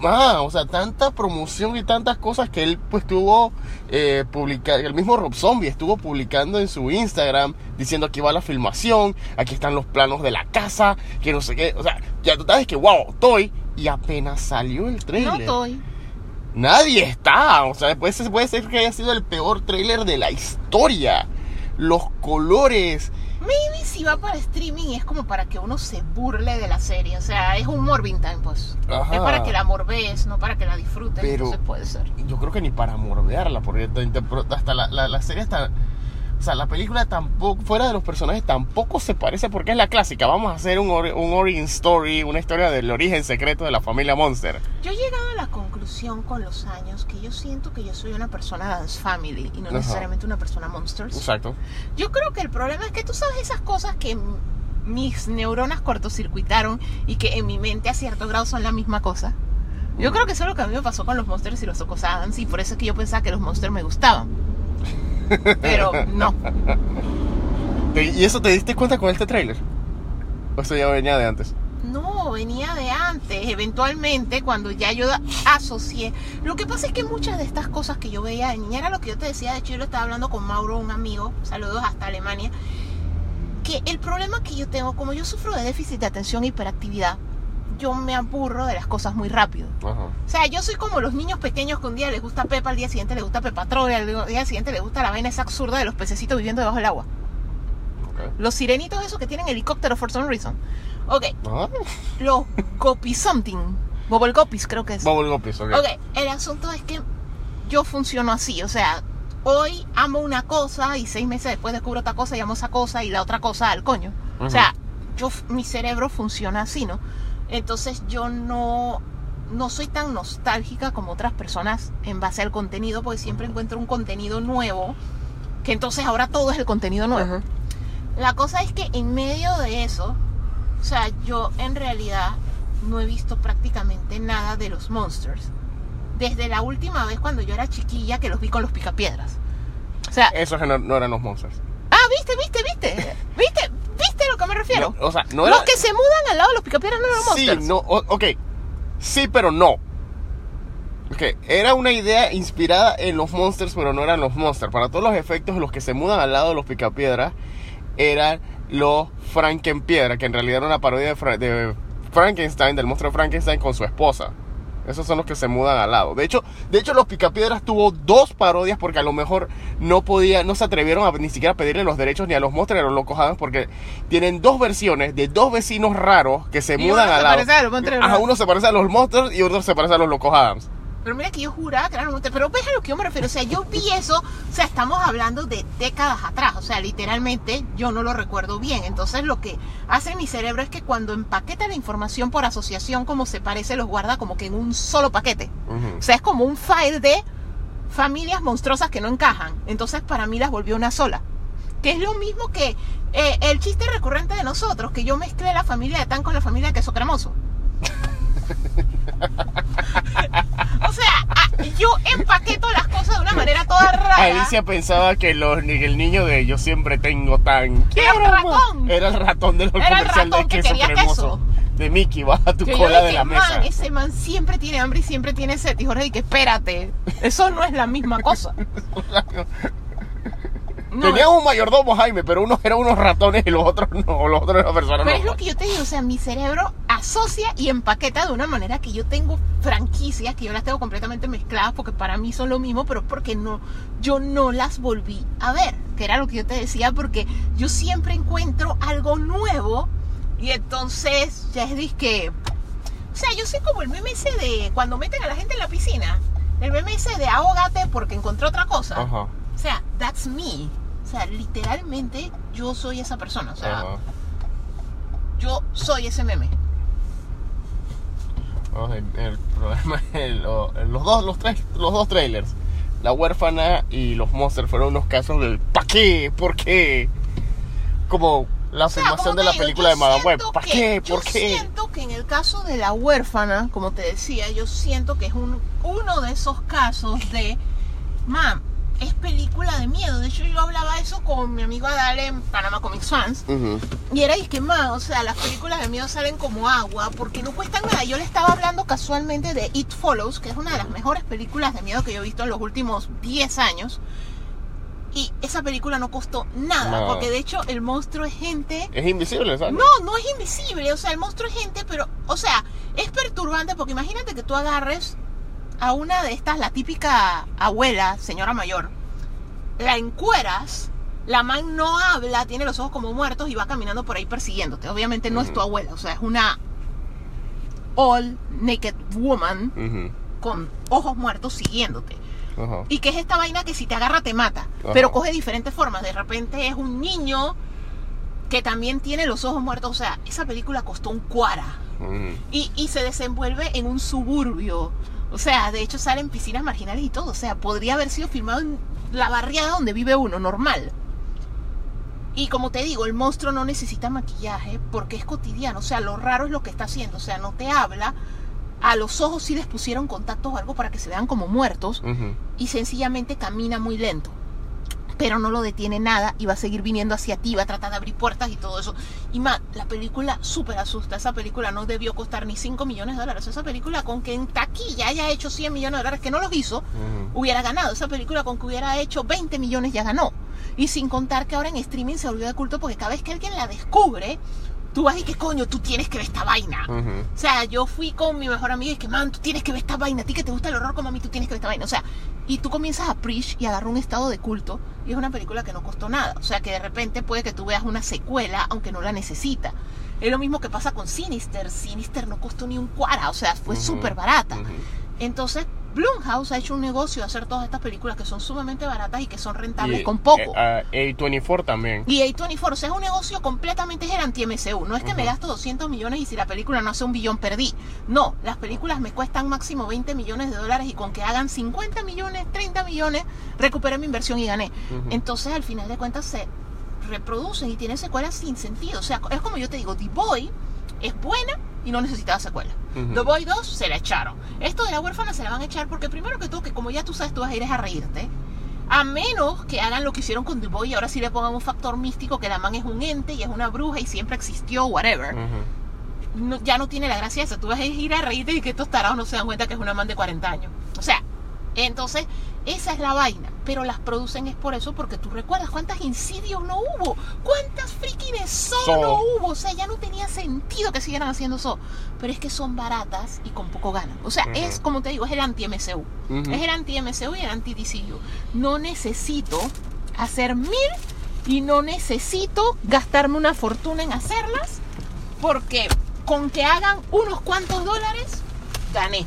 Ah, o sea, tanta promoción y tantas cosas que él pues estuvo eh, publicando, el mismo Rob Zombie estuvo publicando en su Instagram diciendo aquí va la filmación, aquí están los planos de la casa, que no sé qué, o sea, ya tú sabes que wow, estoy y apenas salió el No trailer. estoy. Nadie está, o sea, puede ser, puede ser que haya sido el peor trailer de la historia. Los colores, Maybe si va para streaming es como para que uno se burle de la serie. O sea, es humor vintage, pues. Ajá. Es para que la morbees, no para que la disfrutes. Pero- Entonces puede ser. yo creo que ni para mordearla, porque hasta la, la, la serie está... O sea, la película tampoco, fuera de los personajes, tampoco se parece porque es la clásica. Vamos a hacer un, ori- un origin story, una historia del origen secreto de la familia Monster. Yo he llegado a la conclusión con los años que yo siento que yo soy una persona dance family y no Ajá. necesariamente una persona monsters. Exacto. Yo creo que el problema es que tú sabes esas cosas que mis neuronas cortocircuitaron y que en mi mente a cierto grado son la misma cosa. Yo creo que eso es lo que a mí me pasó con los monsters y los Ocos Adams y por eso es que yo pensaba que los monsters me gustaban. Pero no. ¿Y eso te diste cuenta con este tráiler? ¿O eso ya venía de antes? No, venía de antes, eventualmente, cuando ya yo asocié. Lo que pasa es que muchas de estas cosas que yo veía de niña era lo que yo te decía, de hecho yo lo estaba hablando con Mauro, un amigo, saludos hasta Alemania, que el problema que yo tengo, como yo sufro de déficit de atención e hiperactividad, yo me aburro de las cosas muy rápido. Ajá. O sea, yo soy como los niños pequeños que un día les gusta Pepa, al día siguiente les gusta Pepa Troll, al día siguiente les gusta la vaina esa absurda de los pececitos viviendo debajo del agua. Los sirenitos esos que tienen helicóptero for some reason. Ok, los Gopi something. Bobble Gopis creo que es. Bubble Guppies, ok. Ok, el asunto es que yo funciono así, o sea, hoy amo una cosa y seis meses después descubro otra cosa y amo esa cosa y la otra cosa al coño. O sea, yo, mi cerebro funciona así, ¿no? Entonces yo no, no soy tan nostálgica como otras personas en base al contenido, porque siempre encuentro un contenido nuevo, que entonces ahora todo es el contenido nuevo. La cosa es que en medio de eso, o sea, yo en realidad no he visto prácticamente nada de los monsters. Desde la última vez cuando yo era chiquilla que los vi con los picapiedras. O sea, Esos no eran los monsters. Ah, viste, viste, viste. ¿Viste? ¿Viste a lo que me refiero? No, o sea, no era... Los que se mudan al lado de los picapiedras no eran Sí, monsters. no, o- ok. Sí, pero no. Ok, era una idea inspirada en los monsters, pero no eran los monsters. Para todos los efectos, los que se mudan al lado de los picapiedras eran los Frankenpiedra, que en realidad era una parodia de, Fra- de Frankenstein, del monstruo de Frankenstein con su esposa. Esos son los que se mudan al lado. De hecho, de hecho los Picapiedras tuvo dos parodias porque a lo mejor no podía, no se atrevieron a ni siquiera pedirle los derechos ni a los monstruos ni a los locos Adams porque tienen dos versiones de dos vecinos raros que se Y mudan al lado. a uno se parece a los monstruos y otro se parece a los locos Adams. Pero mira que yo juraba que eran monsters. Pero ves a lo que yo me refiero. O sea, yo vi eso. O sea, estamos hablando de décadas atrás. O sea, literalmente yo no lo recuerdo bien. Entonces lo que hace mi cerebro es que cuando empaqueta la información por asociación, como se parece, los guarda como que en un solo paquete. O sea, es como un file de familias monstruosas que no encajan. Entonces para mí las volvió una sola. Que es lo mismo que eh, el chiste recurrente de nosotros, que yo mezclé la familia de Tan con la familia de queso cremoso. o sea, ah, yo empaqueto las cosas de una manera toda rara. Alicia pensaba que los, el niño de yo siempre tengo tan... ¡Qué Era el ratón. Era el ratón del Era el comercial de ratón que queso quería cremoso. queso. De Mickey, baja tu Que cola de dije, la mesa. man, ese man siempre tiene hambre y siempre tiene sed. Y Jorge, que espérate, eso no es la misma cosa. No, Tenía un mayordomo Jaime, pero unos eran unos ratones y los otros no, los otros eran personas Pero es lo que yo te digo, o sea, mi cerebro asocia y empaqueta de una manera que yo tengo franquicias que yo las tengo completamente mezcladas porque para mí son lo mismo, pero porque no, yo no las volví a ver, que era lo que yo te decía, porque yo siempre encuentro algo nuevo y entonces ya es disque, o sea, yo soy como el meme ese de cuando meten a la gente en la piscina, el meme ese de ahógate porque encontré otra cosa. Ajá, O sea, that's me. O sea, literalmente yo soy esa persona. O sea, ajá. yo soy ese meme. Oh, el, el problema es lo- los dos, los tres, los dos trailers. La huérfana y los monsters fueron unos casos del ¿pa' qué? ¿Por qué? Como la O sea, filmación como de la digo, película yo de Madame Web. ¿Para qué? Yo ¿Por qué? siento que en el caso de la huérfana, como te decía, yo siento que es un, uno de esos casos de, mam, es película de miedo. De hecho, yo hablaba eso con mi amigo Adal en Panama Comics Fans. Ujú. Y era que más, o sea, las películas de miedo salen como agua porque no cuestan nada. Yo le estaba hablando casualmente de It Follows, que es una de las mejores películas de miedo que yo he visto en los últimos 10 años. Y esa película no costó nada, Nada. porque de hecho el monstruo es gente. Es invisible, ¿sabes? No, no es invisible, o sea, el monstruo es gente, pero, o sea, es perturbante porque imagínate que tú agarres a una de estas, la típica abuela, señora mayor, la encueras, la man no habla, tiene los ojos como muertos y va caminando por ahí persiguiéndote. Obviamente no es tu abuela, o sea, es una all naked woman con ojos muertos siguiéndote. Y que es esta vaina que si te agarra te mata. Pero coge diferentes formas. De repente es un niño que también tiene los ojos muertos. O sea, esa película costó un cuara. Y, y se desenvuelve en un suburbio. O sea, de hecho salen piscinas marginales y todo. O sea, podría haber sido filmado en la barriada donde vive uno, normal. Y como te digo, el monstruo no necesita maquillaje porque es cotidiano. O sea, lo raro es lo que está haciendo. O sea, no te habla. A los ojos sí les pusieron contactos o algo para que se vean como muertos y sencillamente camina muy lento. Pero no lo detiene nada y va a seguir viniendo hacia ti, va a tratar de abrir puertas y todo eso. Y más, la película súper asusta. Esa película no debió costar ni 5 millones de dólares. Esa película con que en taquilla haya hecho 100 millones de dólares, que no los hizo, hubiera ganado. Esa película con que hubiera hecho 20 millones ya ganó. Y sin contar que ahora en streaming se volvió de culto porque cada vez que alguien la descubre, tú vas y que coño, tú tienes que ver esta vaina. Ujú. O sea, yo fui con mi mejor amiga y que, man, tú tienes que ver esta vaina. A ti que te gusta el horror como a mí, tú tienes que ver esta vaina. O sea, y tú comienzas a preach y agarrar un estado de culto. Y es una película que no costó nada. O sea, que de repente puede que tú veas una secuela, aunque no la necesita. Es lo mismo que pasa con Sinister. Sinister no costó ni un cuara. O sea, fue Ujú. súper barata. Ujú. Entonces, Blumhouse ha hecho un negocio de hacer todas estas películas que son sumamente baratas y que son rentables Y, con poco. eh, ah, A24 también. Y A24, o sea, es un negocio completamente es el anti-MCU. No es que me Ujú. gasto 200 millones y si la película no hace un billón perdí. No, las películas me cuestan máximo 20 millones de dólares y con que hagan 50 millones, 30 millones, recuperé mi inversión y gané. Ujú. Entonces, al final de cuentas, se reproducen y tienen secuelas sin sentido. O sea, es como yo te digo, The Boy es buena y no necesitaba secuela. The Boy 2 se la echaron. Esto de la huérfana se la van a echar porque primero que todo, que como ya tú sabes, tú vas a ir a reírte. A menos que hagan lo que hicieron con The Boy y ahora sí le pongan un factor místico que la man es un ente y es una bruja y siempre existió, whatever. No- ya no tiene la gracia esa. Tú vas a ir a reírte y que estos tarados no se dan cuenta que es una man de 40 años. O sea, entonces, esa es la vaina. Pero las producen es por eso, porque tú recuerdas cuántas insidios no hubo, cuántas freaking so So. no hubo. O sea, ya no tenía sentido que siguieran haciendo eso. Pero es que son baratas y con poco ganan. O sea, es como te digo, es el anti-MCU. Es el anti-MCU y el anti-DCU. No necesito hacer mil y no necesito gastarme una fortuna en hacerlas porque con que hagan unos cuantos dólares, gané.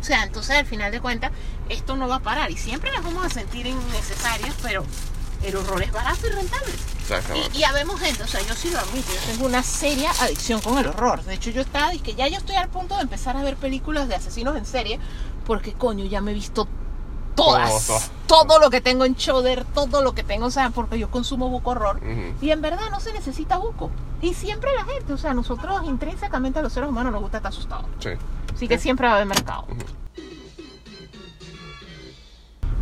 O sea, entonces al final de cuentas, esto no va a parar y siempre las vamos a sentir innecesarias, pero el horror es barato y rentable. Y, y habemos gente, o sea, yo sí lo admito, yo tengo una seria adicción con el horror. De hecho, yo estaba, y que ya yo estoy al punto de empezar a ver películas de asesinos en serie, porque coño, ya me he visto todas. Todo. Todo lo que tengo en Shudder, todo lo que tengo, o sea, porque yo consumo buco horror. Ujú. Y en verdad no se necesita buco. Y siempre la gente, o sea, nosotros intrínsecamente a los seres humanos nos gusta estar asustados. Sí. Así que siempre va a haber mercado.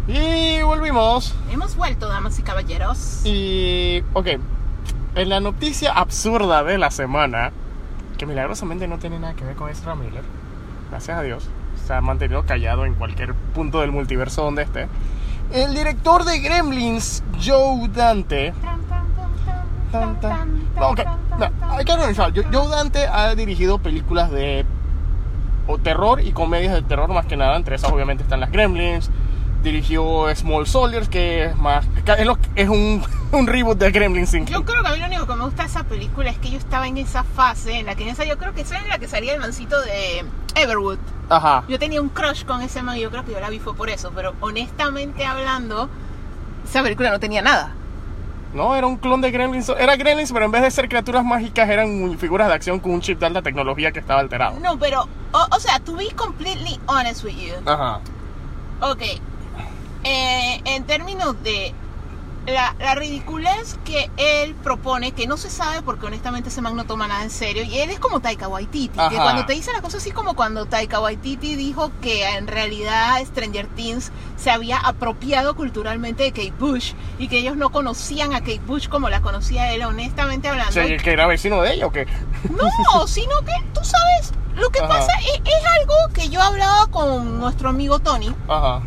Y volvimos. Hemos vuelto, damas y caballeros. Y. Ok. En la noticia absurda de la semana, que milagrosamente no tiene nada que ver con Ezra Miller, gracias a Dios, se ha mantenido callado en cualquier punto del multiverso donde esté. El director de Gremlins, Joe Dante. Tan, tan. No, ok, no, hay que analizar. Joe Joe Dante ha dirigido películas de o terror y comedias de terror más que nada. Entre esas obviamente están las Gremlins. Dirigió Small Soldiers, que es más es, un, un reboot de Gremlins Yo creo que a mí lo único que me gusta de esa película es que yo estaba en esa fase en la que en esa yo creo que esa era la que salía el mancito de Everwood. Ajá. Yo tenía un crush con ese man y yo creo que yo la vi fue por eso, pero honestamente hablando, esa película no tenía nada. No, era un clon de Gremlins. Era Gremlins, pero en vez de ser criaturas mágicas, eran figuras de acción con un chip de alta tecnología que estaba alterado. No, pero, o, o sea, to be completely honest with you, Ajá. ok, eh, en términos de la, la ridiculez que él propone, que no se sabe porque honestamente ese man no toma nada en serio, y él es como Taika Waititi, que cuando te dice las cosas así como cuando Taika Waititi dijo que en realidad Stranger Things se había apropiado culturalmente de Kate Bush y que ellos no conocían a Kate Bush como la conocía él, honestamente hablando. O sea, ¿que era vecino de ella o qué? No, sino que tú sabes, lo que Ajá. pasa es, es algo que yo hablaba con nuestro amigo Tony, Ajá.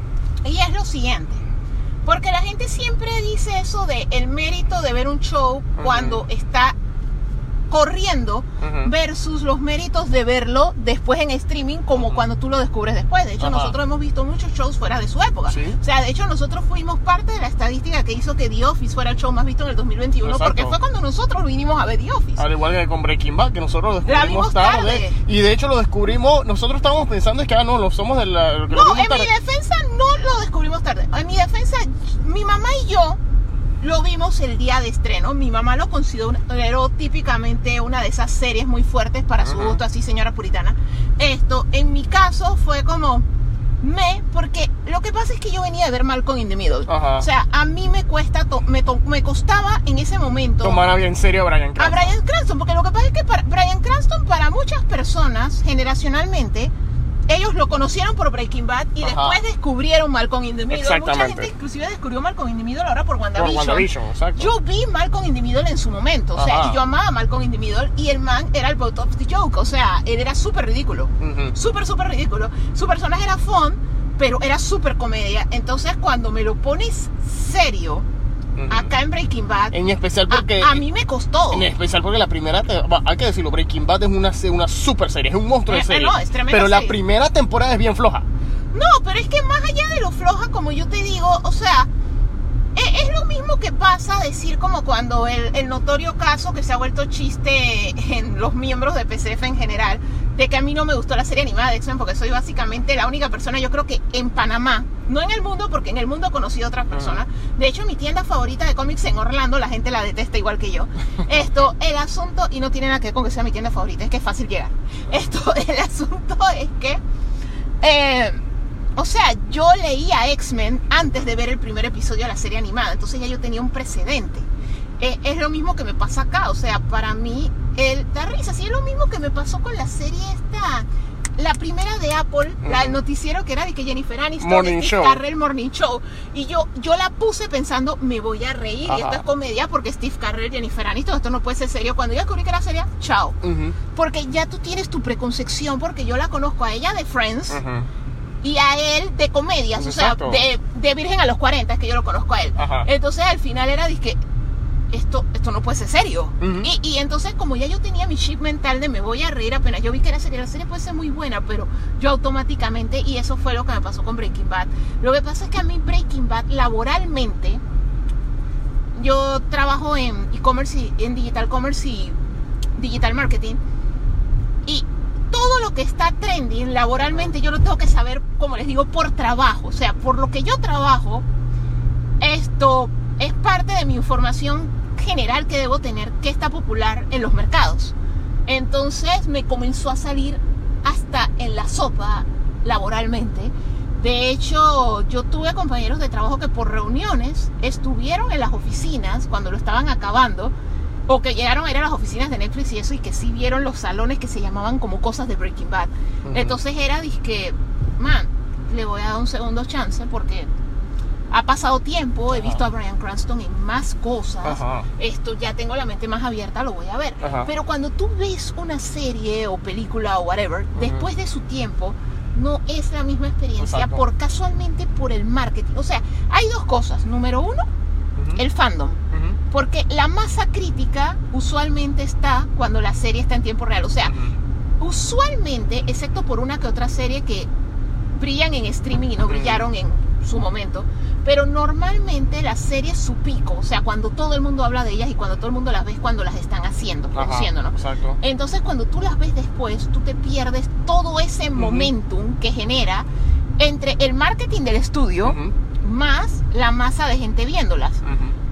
Y es lo siguiente. Porque la gente siempre dice eso de el mérito de ver un show cuando está corriendo versus los méritos de verlo después en streaming como cuando tú lo descubres después. De hecho, Ajá. nosotros hemos visto muchos shows fuera de su época. Sí. O sea, de hecho, nosotros fuimos parte de la estadística que hizo que The Office fuera el show más visto en el 2021 Exacto. porque fue cuando nosotros vinimos a ver The Office. Al igual que con Breaking Bad, que nosotros lo descubrimos tarde. tarde. Y de hecho lo descubrimos, nosotros estábamos pensando es que ah, no, lo somos de la. que lo No, en mi defensa no lo descubrimos tarde. En mi defensa, mi mamá y yo lo vimos el día de estreno. Mi mamá lo consideró típicamente una de esas series muy fuertes para su gusto, así señora puritana. Esto, en mi caso, fue como me, porque lo que pasa es que yo venía de ver Malcolm in the Middle. Ajá. O sea, a mí me cuesta, to- me, to- me costaba en ese momento Tomar bien en serio a Brian a Cranston. Brian Cranston, porque lo que pasa es que para Brian Cranston para muchas personas, generacionalmente, ellos lo conocieron por Breaking Bad y Ajá. después descubrieron Malcolm in the Middle. Mucha gente inclusive descubrió Malcolm in the Middle ahora por Por WandaVision. WandaVision, exacto. Yo vi Malcolm in the Middle en su momento, o sea, Ajá. yo amaba Malcolm in the Middle y el man era el butt of the joke, o sea, él era súper ridículo, Ujú. súper, súper ridículo. Su personaje era fun, pero era súper comedia. Entonces, cuando me lo pones serio, Acá en Breaking Bad, En especial porque. a, mí me costó. En especial porque la primera, hay que decirlo, Breaking Bad es una, una super serie, es un monstruo de Eh, eh, serie. no, es tremenda pero la primera temporada es bien floja. No, pero es que más allá de lo floja, como yo te digo, o sea, e- es, lo mismo que pasa decir como cuando el, el notorio caso que se ha vuelto chiste en los miembros de PCF en general, de que a mí no me gustó la serie animada de X-Men porque soy básicamente la única persona, yo creo que en Panamá, no en el mundo, porque en el mundo he conocido otras personas. De hecho, mi tienda favorita de cómics en Orlando, la gente la detesta igual que yo. Esto, el asunto, y no tiene nada que ver con que sea mi tienda favorita, es que es fácil llegar. Esto, el asunto es que... eh, o sea, yo leía X-Men antes de ver el primer episodio de la serie animada, entonces ya yo tenía un precedente. Eh, es lo mismo que me pasa acá, o sea, para mí el da risa, sí es lo mismo que me pasó con la serie esta, la primera de Apple, la del Ujú. noticiero que era de que Jennifer Aniston, Morning Show. Carell Morning Show, y yo yo la puse pensando me voy a reír y esto es comedia porque Steve Carell, Jennifer Aniston, esto no puede ser serio. Cuando yo descubrí que era seria, chao. Porque ya tú tienes tu preconcepción, porque yo la conozco a ella de Friends y a él de comedias, Exacto. o sea, de, de Virgen a los 40, es que yo lo conozco a él. Ajá. Entonces al final era que esto, esto no puede ser serio. Y, y entonces como ya yo tenía mi chip mental de me voy a reír apenas yo vi que era serie, la serie puede ser muy buena, pero yo automáticamente, y eso fue lo que me pasó con Breaking Bad. Lo que pasa es que a mí Breaking Bad laboralmente, yo trabajo en e-commerce, y- en digital commerce y digital marketing, y todo lo que está trending laboralmente yo lo tengo que saber, como les digo, por trabajo. O sea, por lo que yo trabajo, esto es parte de mi información general que debo tener que está popular en los mercados. Entonces me comenzó a salir hasta en la sopa laboralmente. De hecho, yo tuve compañeros de trabajo que por reuniones estuvieron en las oficinas cuando lo estaban acabando o que llegaron a ir a las oficinas de Netflix y eso y que sí vieron los salones que se llamaban como cosas de Breaking Bad. Ujú. Entonces era que, man, le voy a dar un segundo chance porque ha pasado tiempo, he Ajá. visto a Brian Cranston en más cosas. Ajá. Esto ya tengo la mente más abierta, lo voy a ver. Ajá. Pero cuando tú ves una serie o película o whatever, después de su tiempo, no es la misma experiencia Exacto. por casualmente por el marketing. O sea, hay dos cosas. Número uno, el fandom. Porque la masa crítica usualmente está cuando la serie está en tiempo real. O sea, usualmente, excepto por una que otra serie que brillan en streaming y no brillaron en su momento, pero normalmente las series su pico, o sea, cuando todo el mundo habla de ellas y cuando todo el mundo las ve es cuando las están haciendo, Ajá, produciendo, ¿no? Exacto. Entonces cuando tú las ves después, tú te pierdes todo ese momentum que genera entre el marketing del estudio más la masa de gente viéndolas.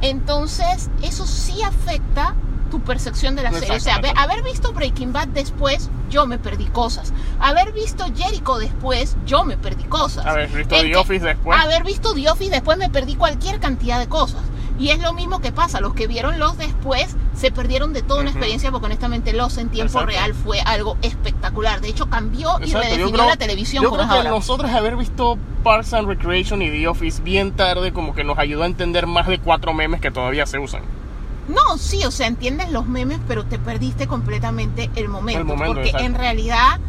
Entonces, eso sí afecta tu percepción de la serie. O sea, haber visto Breaking Bad después, yo me perdí cosas. Haber visto Jericho después, yo me perdí cosas. Haber visto En The que- Office después. Haber visto The Office después, me perdí cualquier cantidad de cosas. Y es lo mismo que pasa, los que vieron los después se perdieron de toda una Ujú. experiencia porque honestamente los en tiempo Exacto. real fue algo espectacular. De hecho cambió y Exacto, yo redefinió creo- la televisión Yo creo que ahora. nosotros haber visto Parks and Recreation y The Office bien tarde como que nos ayudó a entender más de cuatro memes que todavía se usan. No, sí, o sea, entiendes los memes, pero te perdiste completamente el momento. El momento, porque exacto. en realidad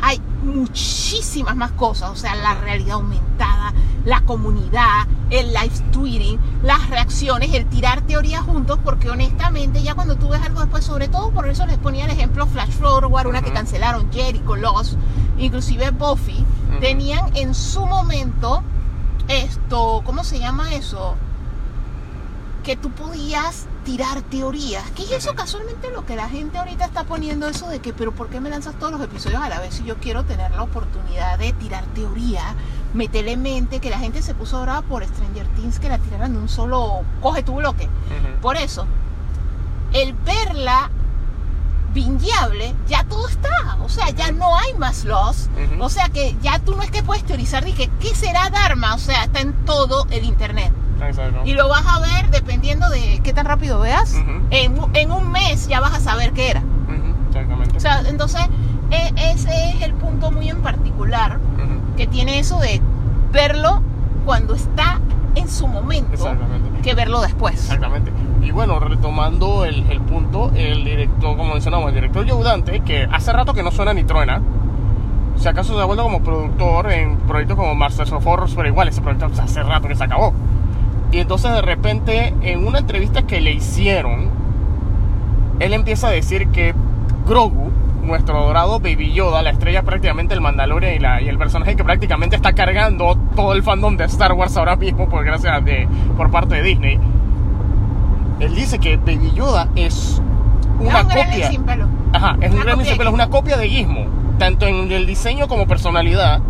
hay muchísimas más cosas. O sea, la realidad aumentada, la comunidad, el live tweeting, las reacciones, el tirar teorías juntos, porque honestamente ya cuando tú ves algo después, sobre todo por eso les ponía el ejemplo Flash Forward, una que cancelaron, Jericho, Lost, inclusive Buffy, tenían en su momento esto, ¿cómo se llama eso? que tú podías tirar teorías. Que es eso casualmente lo que la gente ahorita está poniendo eso de que, pero ¿por qué me lanzas todos los episodios a la vez si yo quiero tener la oportunidad de tirar teoría? Metele mente, que la gente se puso brava por Stranger Things que la tiraran de un solo coge tu bloque. Por eso, el verla bingeable, ya todo está. O sea, ya no hay más loss. Ujú. O sea que ya tú no es que puedes teorizar de que qué será Dharma. O sea, está en todo el internet. Exacto. Y lo vas a ver dependiendo de qué tan rápido veas. Ujú. en, en un mes ya vas a saber qué era. Ujú, Exactamente. O sea, entonces e- ese es el punto muy en particular Ujú, que tiene eso de verlo cuando está en su momento Exactamente. que verlo después. Exactamente. Y bueno, retomando el, el punto, el director, como mencionamos, el director Joe Dante, que hace rato que no suena ni truena, si acaso se ha vuelto como productor en proyectos como Masters of Horrors, pero igual ese proyecto hace rato que se acabó. Y entonces de repente, en una entrevista que le hicieron, él empieza a decir que Grogu, nuestro adorado Baby Yoda, la estrella prácticamente del Mandalorian y, la, y el personaje que prácticamente está cargando todo el fandom de Star Wars ahora mismo por gracias de, por parte de Disney. Él dice que Baby Yoda es una es un copia. sin pelo. Ajá, es un Una copia sin de pelo, es una copia de Gizmo, tanto en el diseño como personalidad.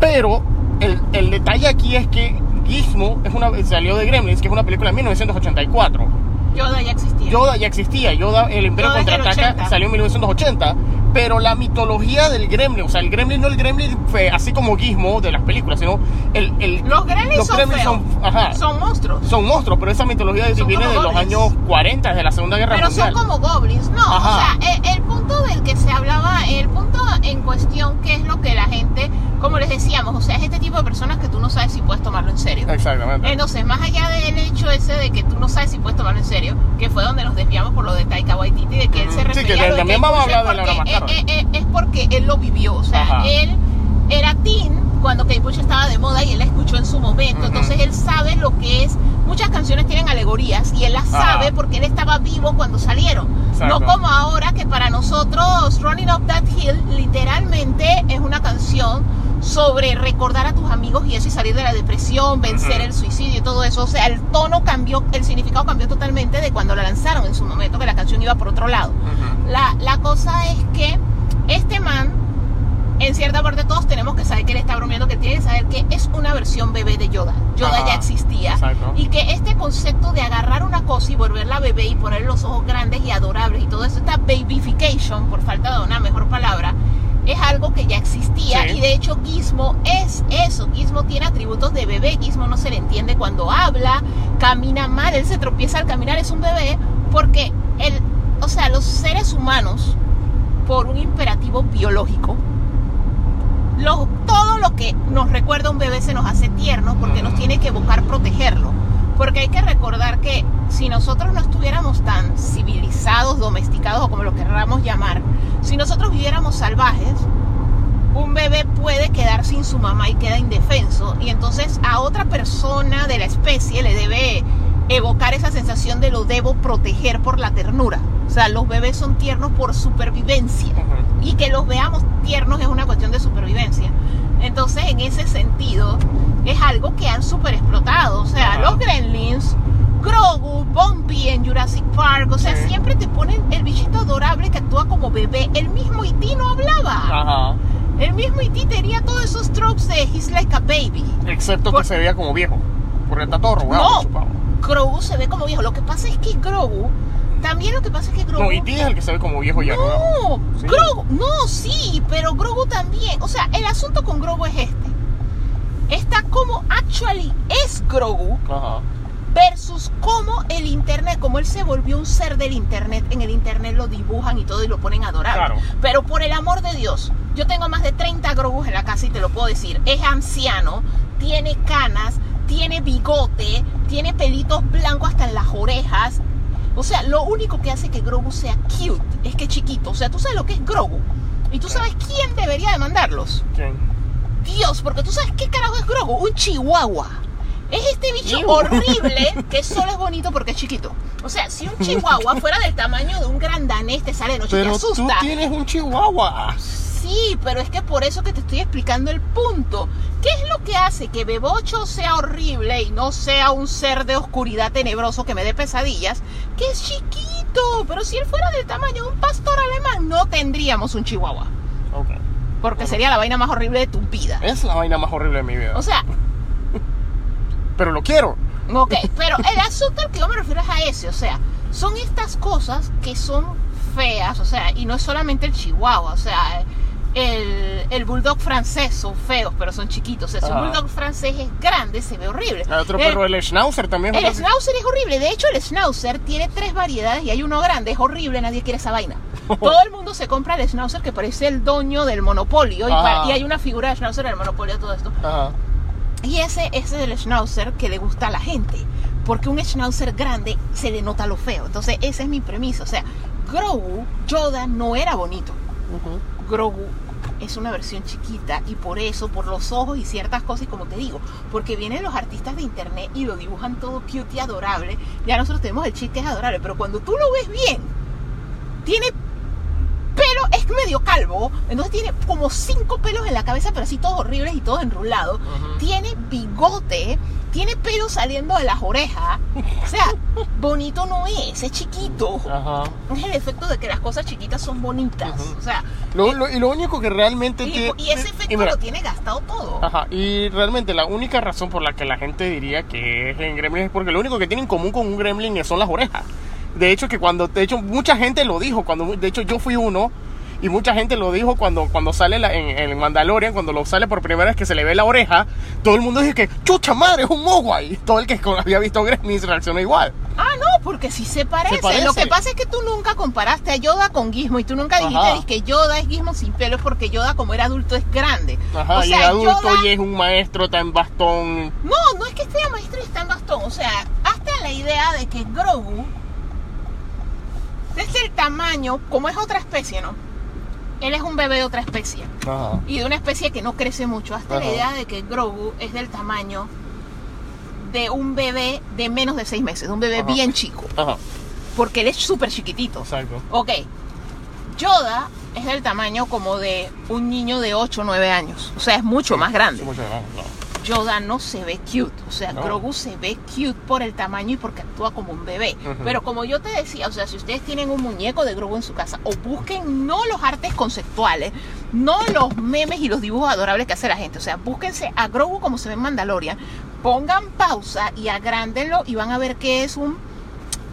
Pero el, el detalle aquí es que Gizmo es una, salió de Gremlins, que es una película de 1984. Yoda ya existía. Yoda ya existía, Yoda, el Imperio Yoda contraataca 80. salió en 1980, pero la mitología del Gremlin, o sea, el Gremlin no el Gremlin fue así como Gizmo de las películas, sino el, el los gremlins los son Gremlins son- ajá. Son monstruos. son monstruos, pero esa mitología Son viene de como los goblins. años 40, desde la Segunda Guerra Pero Mundial. son como goblins, no. Ajá. O sea, el, el punto del que se hablaba, el punto en cuestión, que es lo que la gente, como les decíamos, o sea, es este tipo de personas que tú no sabes si puedes tomarlo en serio. Exactamente. Entonces, más allá del hecho ese de que tú no sabes si puedes tomarlo en serio, que fue donde nos desviamos por lo de Taika Waititi, de que él se Mm, sí, refería que a lo también vamos a hablar de la es más porque- tarde. eh, eh, es porque él lo vivió, o sea, Ajá. él era teen cuando Kate Bush estaba de moda y él la escuchó en su momento, Ujú. entonces él sabe lo que es, muchas canciones tienen alegorías y él las Ajá. sabe porque él estaba vivo cuando salieron, Exacto. no como ahora que para nosotros Running Up That Hill literalmente es una canción sobre recordar a tus amigos y eso y salir de la depresión, vencer el suicidio y todo eso. O sea, el tono cambió, el significado cambió totalmente de cuando la lanzaron en su momento, que la canción iba por otro lado. La, la cosa es que este man, en cierta parte todos tenemos que saber que él está bromeando, que tiene que saber que es una versión bebé de Yoda. Yoda ya existía. exacto. Y que este concepto de agarrar una cosa y volverla bebé y poner los ojos grandes y adorables y todo eso, esta babyfication, por falta de una mejor palabra, es algo que ya existía Sí. y de hecho Gizmo es eso. Gizmo tiene atributos de bebé. Gizmo no se le entiende cuando habla, camina mal, él se tropieza al caminar, es un bebé porque el, o sea, los seres humanos por un imperativo biológico lo- todo lo que nos recuerda a un bebé se nos hace tierno porque nos tiene que evocar protegerlo. Porque hay que recordar que si nosotros no estuviéramos tan civilizados, domesticados o como lo querramos llamar, si nosotros viviéramos salvajes, un bebé puede quedar sin su mamá y queda indefenso. Y entonces a otra persona de la especie le debe evocar esa sensación de lo debo proteger por la ternura. O sea, los bebés son tiernos por supervivencia. Y que los veamos tiernos es una cuestión de supervivencia. Entonces, en ese sentido, es algo que han super explotado. O sea, Ajá. los gremlins, Grogu, Bumpy en Jurassic Park, o sea, Sí. siempre te ponen el bichito adorable que actúa como bebé. El mismo E.T. no hablaba. Ajá. El mismo E.T. tenía todos esos tropes de He's like a baby. Excepto Por- que se veía como viejo. Porque está todo robado, No. Grogu se ve como viejo. Lo que pasa es que Grogu, también lo que pasa es que Grogu... No, y es el que se ve como viejo ya. No, Sí. Grogu, no, sí, pero Grogu también. O sea, el asunto con Grogu es este. Está como actually es Grogu, Ajá. versus cómo el internet, como él se volvió un ser del internet, en el internet lo dibujan y todo y lo ponen adorable. Claro. Pero por el amor de Dios, yo tengo más de 30 Grogus en la casa y te lo puedo decir. Es anciano, tiene canas, tiene bigote, tiene pelitos blancos hasta en las orejas. O sea, lo único que hace que Grogu sea cute es que es chiquito. O sea, tú sabes lo que es Grogu. Y tú sabes quién debería demandarlos. ¿Quién? Dios, porque tú sabes qué carajo es Grogu, un chihuahua. Es este bicho horrible que solo es bonito porque es chiquito. O sea, si un chihuahua fuera del tamaño de un gran danés te sale de noche y te Pero tú asusta. tienes un chihuahua. Sí, pero es que por eso que te estoy explicando el punto. ¿Qué es lo que hace que Bebocho sea horrible y no sea un ser de oscuridad tenebroso que me dé pesadillas? Que es chiquito, pero si él fuera del tamaño de un pastor alemán no tendríamos un chihuahua. Ok. Porque sería la vaina más horrible de tu vida. Es la vaina más horrible de mi vida. O sea, Pero lo quiero. Ok, pero el asunto al que yo me refiero es a ese, o sea, son estas cosas que son feas, o sea, y no es solamente el chihuahua, o sea, el, el bulldog francés son feos, pero son chiquitos, o sea, si un Ajá. bulldog francés es grande, se ve horrible. Hay otro El- perro, el Schnauzer también. el así. schnauzer es horrible. De hecho, el schnauzer tiene tres variedades y hay uno grande. Es horrible, nadie quiere esa vaina. Todo el mundo se compra el schnauzer que parece el dueño del monopolio. Y, hay una figura de schnauzer en el monopolio, todo esto. Ajá. Y ese, ese es el schnauzer que le gusta a la gente. Porque un schnauzer grande se le nota lo feo. Entonces, esa es mi premisa. O sea, Grogu, Yoda no era bonito. Ujú. Grogu es una versión chiquita y por eso, por los ojos y ciertas cosas, y como te digo, porque vienen los artistas de internet y lo dibujan todo cute y adorable, ya nosotros tenemos el chiste es adorable, pero cuando tú lo ves bien, tiene pelo, es medio calvo, entonces tiene como cinco pelos en la cabeza, pero así todos horribles y todos enrulados, Ujú. tiene bigote, tiene pelo saliendo de las orejas, o sea, bonito no es, es chiquito. Ajá. Es el efecto de que las cosas chiquitas son bonitas. Ujú. O sea, Lo- lo- y lo único que realmente y, tiene. y ese efecto y mira, lo tiene gastado todo. Ajá, y realmente la única razón por la que la gente diría que es en Gremlin es porque lo único que tiene en común con un Gremlin son las orejas. De hecho, que cuando, de hecho, mucha gente lo dijo, cuando, de hecho, yo fui uno, y mucha gente lo dijo cuando, cuando sale la- en, en Mandalorian, cuando lo sale por primera vez que se le ve la oreja, todo el mundo dice que, chucha madre, es un Mogwai. Todo el que había visto Gremlins reaccionó igual. Ah, no, porque sí se parece. Se parece. Lo que pasa es que tú nunca comparaste a Yoda con Gizmo y tú nunca dijiste Ajá. "Diz que Yoda es Gizmo sin pelo porque Yoda como era adulto es grande. Ajá, o y sea, el adulto Yoda- y es un maestro, en bastón. No, no es que esté maestro y está en bastón. O sea, hasta la idea de que Grogu es el tamaño, como es otra especie, ¿no? Él es un bebé de otra especie. Ajá. y de una especie que no crece mucho, hasta la idea de que Grogu es del tamaño de un bebé de menos de seis meses, de un bebé Ajá. bien chico, Ajá, porque él es súper chiquitito. exacto. Ok, Yoda es del tamaño como de un niño de 8 o 9 años, o sea, es mucho más grande. Sí, mucho más grande, Yoda no se ve cute, o sea, No. Grogu se ve cute por el tamaño y porque actúa como un bebé. Pero como yo te decía, o sea, si ustedes tienen un muñeco de Grogu en su casa, o busquen no los artes conceptuales, no los memes y los dibujos adorables que hace la gente, o sea, búsquense a Grogu como se ve en Mandalorian, pongan pausa y agrándenlo y van a ver que es un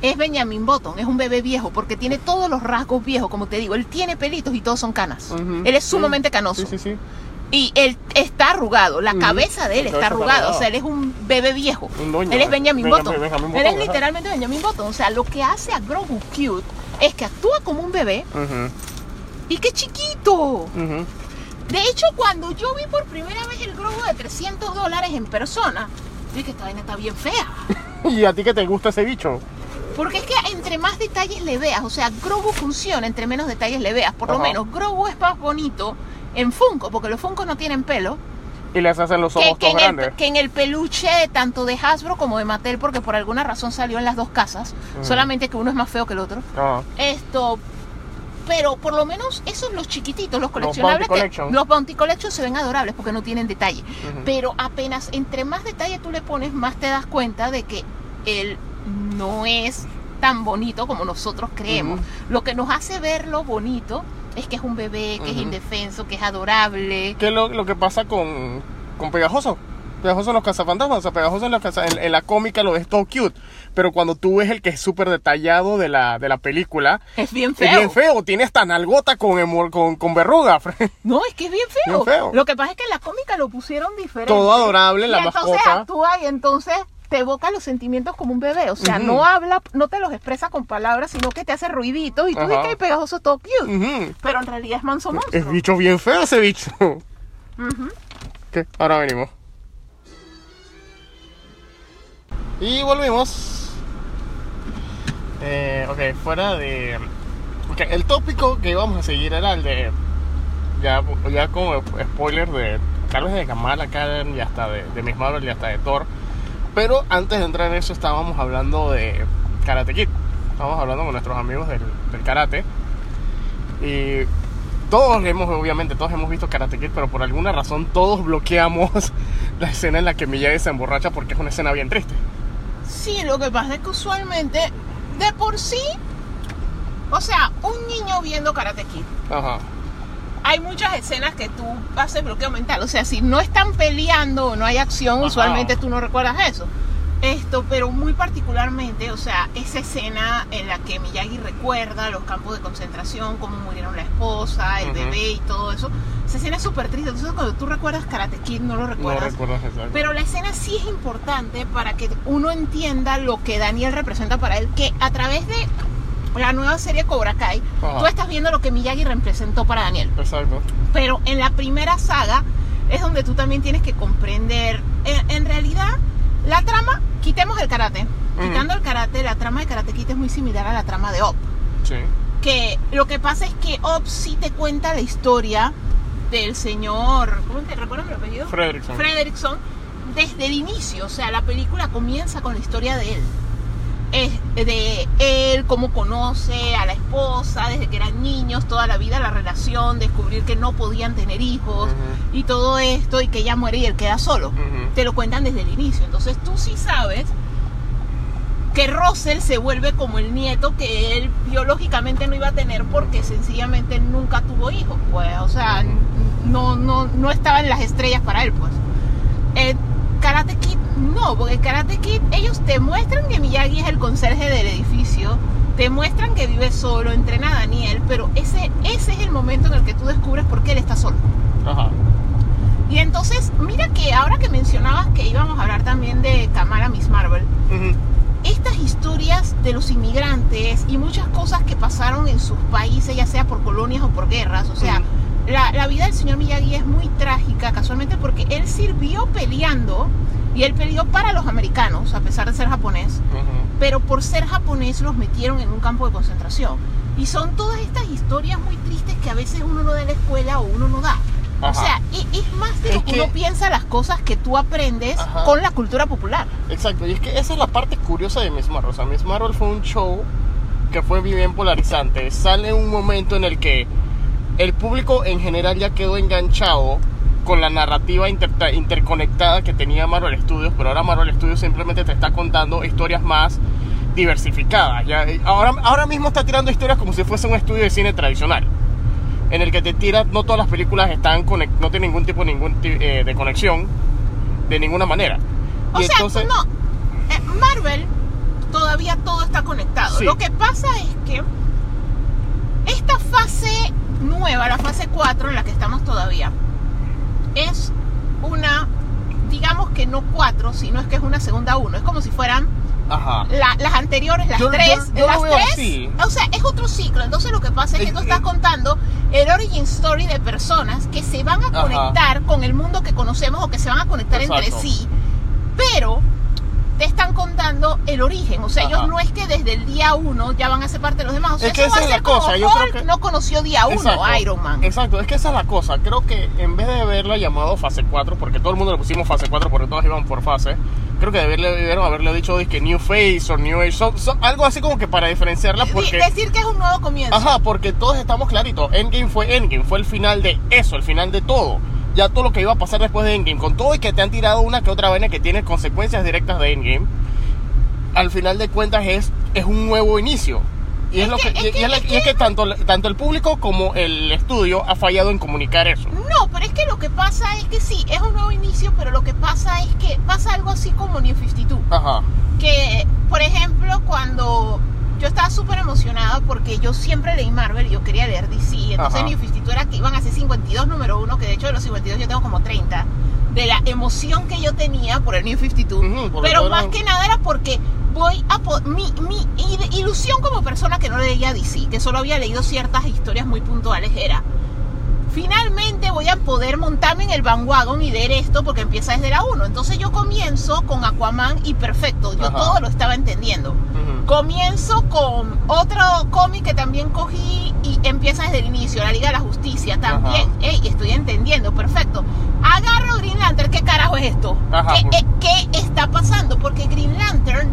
es Benjamin Button, es un bebé viejo porque tiene todos los rasgos viejos, como te digo, él tiene pelitos y todos son canas. Él es sumamente canoso. Sí, sí, sí. Y él está arrugado, la cabeza de él está arrugada, o sea, él es un bebé viejo. Un él es. Benjamin Benjamin- Button. Benjamin él es Button, literalmente Benjamin Button. O sea, lo que hace a Grogu cute es que actúa como un bebé Ujú, y que chiquito. De hecho, cuando yo vi por primera vez el Grogu de 300 dólares en persona, dije que esta vaina está bien fea. ¿Y a ti que te gusta ese bicho? Porque es que entre más detalles le veas, o sea, Grogu funciona entre menos detalles le veas. Por lo menos, Grogu es más bonito en Funko, porque los Funko no tienen pelo. Y les hacen los ojos que todos en el, grandes. que en el peluche tanto de Hasbro como de Mattel, porque por alguna razón salió en las dos casas, Mm. solamente que uno es más feo que el otro. Ah, Esto, pero por lo menos esos los chiquititos, los coleccionables, Bounty que- Collection. los Bounty Collection se ven adorables porque no tienen detalle. Pero apenas entre más detalle tú le pones, más te das cuenta de que él no es tan bonito como nosotros creemos. Lo que nos hace verlo bonito es que es un bebé, que es Ujú. indefenso, que es adorable. ¿Qué es lo, lo que pasa con, con Pegajoso? Pegajoso en los cazafantasmas, o sea, Pegajoso en la, caza- en, en la cómica lo ves todo cute, pero cuando tú ves el que es súper detallado de la, de la película, Es bien feo. es bien feo, tiene esta nalgota con, con, con verruga. No, es que es bien feo. Bien feo. Lo que pasa es que en la cómica lo pusieron diferente. Todo adorable, y la entonces mascota. actúa y entonces te evoca los sentimientos como un bebé. O sea, no habla, no te los expresa con palabras, sino que te hace ruiditos y tú dices que es pegajoso todo cute. Pero en realidad es manso Es monstruo. bicho bien feo ese bicho. ¿Qué? Ahora venimos. Y volvimos. Eh, ok, fuera de. ok, el tópico que íbamos a seguir era el de. Ya, ya como spoiler de. Tal vez de Kamala Khan y hasta de, de Miss Marvel y hasta de Thor. Pero antes de entrar en eso, estábamos hablando de Karate Kid. Estábamos hablando con nuestros amigos del, del karate. Y todos hemos, obviamente, todos hemos visto Karate Kid, pero por alguna razón todos bloqueamos la escena en la que Miyagi se emborracha porque es una escena bien triste. Sí, lo que pasa es que usualmente, de por sí, o sea, un niño viendo Karate Kid, Ajá. Hay muchas escenas que tú haces bloqueo mental. O sea, si no están peleando o no hay acción, Ajá. usualmente tú no recuerdas eso. Esto, pero muy particularmente, o sea, esa escena en la que Miyagi recuerda los campos de concentración, cómo murieron la esposa, el Ujú. bebé y todo eso. Esa escena es súper triste. Entonces, cuando tú recuerdas Karate Kid, no lo No recuerdas. exacto. Pero la escena sí es importante para que uno entienda lo que Daniel representa para él, que a través de la nueva serie Cobra Kai, Ajá. tú estás viendo lo que Miyagi representó para Daniel. Exacto. Pero en la primera saga es donde tú también tienes que comprender, en, en realidad, la trama, quitemos el karate. Quitando el karate, la trama de Karate Kid es muy similar a la trama de Op. Sí. Que lo que pasa es que Op sí te cuenta la historia del señor, ¿cómo te recuerdas el apellido? Fredrickson. Fredrickson desde el inicio, o sea, la película comienza con la historia de él. Es de él, cómo conoce a la esposa, desde que eran niños, toda la vida la relación, descubrir que no podían tener hijos y todo esto, y que ella muere y él queda solo. Te lo cuentan desde el inicio. Entonces tú sí sabes que Russell se vuelve como el nieto que él biológicamente no iba a tener porque sencillamente nunca tuvo hijos, pues, o sea, no, no, no estaba en las estrellas para él, pues. Eh, Karate Kid no, porque Karate Kid ellos te muestran que Miyagi es el conserje del edificio, te muestran que vive solo, entrena a Daniel, pero ese, ese es el momento en el que tú descubres por qué él está solo. Ajá. Y entonces, mira que ahora que mencionabas que íbamos a hablar también de Kamala Miss Marvel, estas historias de los inmigrantes y muchas cosas que pasaron en sus países, ya sea por colonias o por guerras, o sea. La, la vida del señor Miyagi es muy trágica casualmente porque él sirvió peleando y él peleó para los americanos, a pesar de ser japonés, Ujú. pero por ser japonés los metieron en un campo de concentración. Y son todas estas historias muy tristes que a veces uno no da en la escuela o uno no da. O Ajá. sea, y- es más de Es lo que, que- uno piensa las cosas que tú aprendes Ajá. con la cultura popular. Exacto, y es que esa es la parte curiosa de Miss Marvel. O sea, Miss Marvel fue un show que fue bien polarizante. Sale un momento en el que el público en general ya quedó enganchado con la narrativa inter- interconectada que tenía Marvel Studios, pero ahora Marvel Studios simplemente te está contando historias más diversificadas. Ya, ahora, ahora mismo está tirando historias como si fuese un estudio de cine tradicional, en el que te tira, no todas las películas están no tienen ningún tipo ningún eh, de conexión de ninguna manera. O Y sea, entonces- no. eh, Marvel todavía todo está conectado. Sí. Lo que pasa es que esta fase nueva, la fase 4 en la que estamos todavía, es una, digamos que no 4, sino es que es una segunda 1. Es como si fueran Ajá. la- las anteriores, las Yo- tres, yo las tres, o sea, es otro ciclo. Entonces lo que pasa es que tú estás es- contando el origin story de personas que se van a Ajá. conectar con el mundo que conocemos o que se van a conectar entre sí, pero te están contando el origen. O sea, Ajá. ellos no es que desde el día uno ya van a ser parte de los demás. O sea, Es que eso va esa a es ser la como cosa, yo creo que- no conoció día uno Exacto. Iron Man. Exacto, es que esa es la cosa. Creo que en vez de haberla llamado fase 4, porque todo el mundo le pusimos fase 4 porque todos iban por fase, creo que debieron haberle dicho que New Phase o New Age, so- so- algo así como que para diferenciarla Di- porque... Decir que es un nuevo comienzo. Ajá, porque todos estamos claritos. Endgame fue Endgame, fue el final de eso, el final de todo. Ya todo lo que iba a pasar después de Endgame, con todo y que te han tirado una que otra vaina que tiene consecuencias directas de Endgame, al final de cuentas es, es un nuevo inicio. Y es, Es lo que- que, es y- que- y es la- es y es que tanto, tanto el público como el estudio ha fallado en comunicar eso. No, pero es que lo que pasa es que sí, es un nuevo inicio, pero lo que pasa es que pasa algo así como New 52. Ajá. Que, por ejemplo, cuando yo estaba súper emocionada porque yo siempre leí Marvel y yo quería leer DC, entonces Ajá. New 52 era que iban a ser 52 número uno, que de hecho de los 52 yo tengo como 30. de la emoción que yo tenía por el New 52. Ujú, porque pero más que nada era porque voy a... Mi, mi ilusión como persona que no leía DC, que solo había leído ciertas historias muy puntuales, era... Finalmente voy a poder montarme en el bandwagon y ver esto porque empieza desde la 1. Entonces yo comienzo con Aquaman y perfecto, yo Ajá. todo lo estaba entendiendo. Comienzo con otro cómic que también cogí y empieza desde el inicio, la Liga de la Justicia también. Ey, estoy entendiendo, perfecto. Agarro Green Lantern, ¿qué carajo es esto? Ajá, ¿Qué, por- eh, qué está pasando? Porque Green Lantern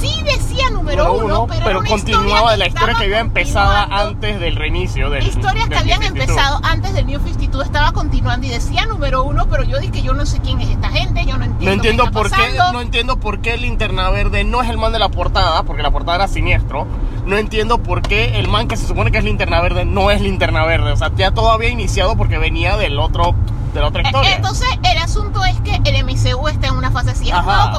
sí decía número, uno, uno, pero, pero era una continuaba de la historia que había empezado antes del reinicio del Historias que habían 52. empezado antes del New 52 estaba continuando y decía número uno, pero yo dije yo no sé quién es esta gente, yo no entiendo. No entiendo qué está por qué, no entiendo por qué el linterna verde no es el man de la portada, porque la portada era siniestro. No entiendo por qué el man que se supone que es linterna verde no es linterna verde. O sea, ya todo había iniciado porque venía del otro, de la otra Eh, historia. Entonces, el asunto es que el MCU está en una fase así.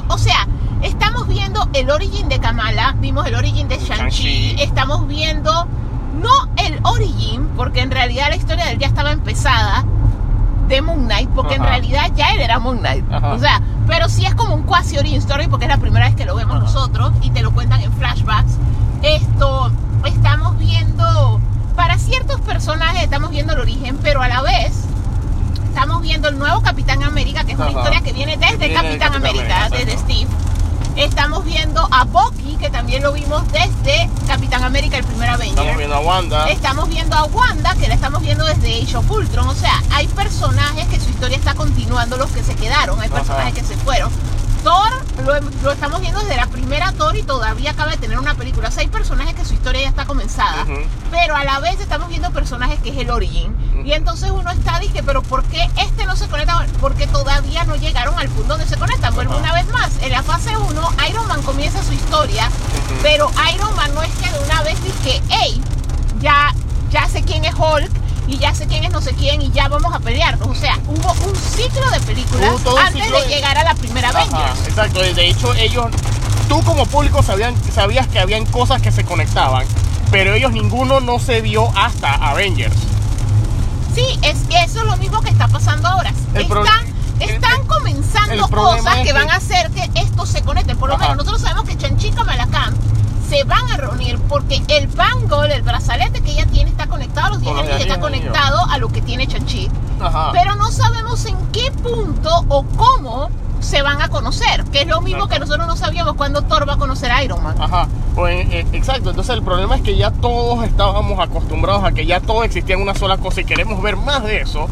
O sea, estamos viendo el origin de Kamala, vimos el origin de Shang-Chi, estamos viendo no el origin, porque en realidad la historia de él ya estaba empezada de Moon Knight, porque en Ajá. realidad ya él era Moon Knight. Ajá. O sea, pero sí es como un quasi origin story porque es la primera vez que lo vemos Ajá. nosotros y te lo cuentan en flashbacks. Esto, estamos viendo, para ciertos personajes estamos viendo el origen, pero a la vez estamos viendo el nuevo Capitán América, que es una historia que viene desde Capitán, Capitán América, América, desde. Steve. Estamos viendo a Bucky, que también lo vimos desde Capitán América, el primer Avenger. Estamos viendo a Wanda. Estamos viendo a Wanda, que la estamos viendo desde Age of Ultron. O sea, hay personajes que su historia está continuando, los que se quedaron, hay Ajá. personajes que se fueron. Thor lo, lo estamos viendo desde la primera Thor y todavía acaba de tener una película. O sea, hay personajes que su historia ya está comenzada, pero a la vez estamos viendo personajes que es el origin. Y entonces uno está, dije, pero ¿por qué este no se conecta? Porque todavía no llegaron al punto donde se conectan. Ajá. una vez más, en la fase 1, Iron Man comienza su historia, pero Iron Man no es que de una vez dije, hey, ya, ya sé quién es Hulk y ya sé quién es no sé quién y ya vamos a pelearnos. O sea, hubo un ciclo de películas todo antes ciclo de de- llegar a la primera Ajá, Avengers. exacto. De hecho, ellos, tú como público sabían, sabías que habían cosas que se conectaban, pero ellos ninguno no se vio hasta Avengers. Sí, es, eso es lo mismo que está pasando ahora. El están, el- están comenzando cosas es que que- van a hacer que esto se conecte. Por lo Ajá. menos nosotros sabemos que Chanchica Malacán se van a reunir porque el bangle, el brazalete que ella tiene está conectado a los 10 Con los anillos, está 10 anillos. conectado a lo que tiene Chanchi. Ajá. Pero no sabemos en qué punto o cómo se van a conocer, que es lo mismo Exacto. que nosotros no sabíamos cuando Thor va a conocer a Iron Man. Ajá, pues, eh, exacto. Entonces el problema es que ya todos estábamos acostumbrados a que ya todo existía en una sola cosa y queremos ver más de eso.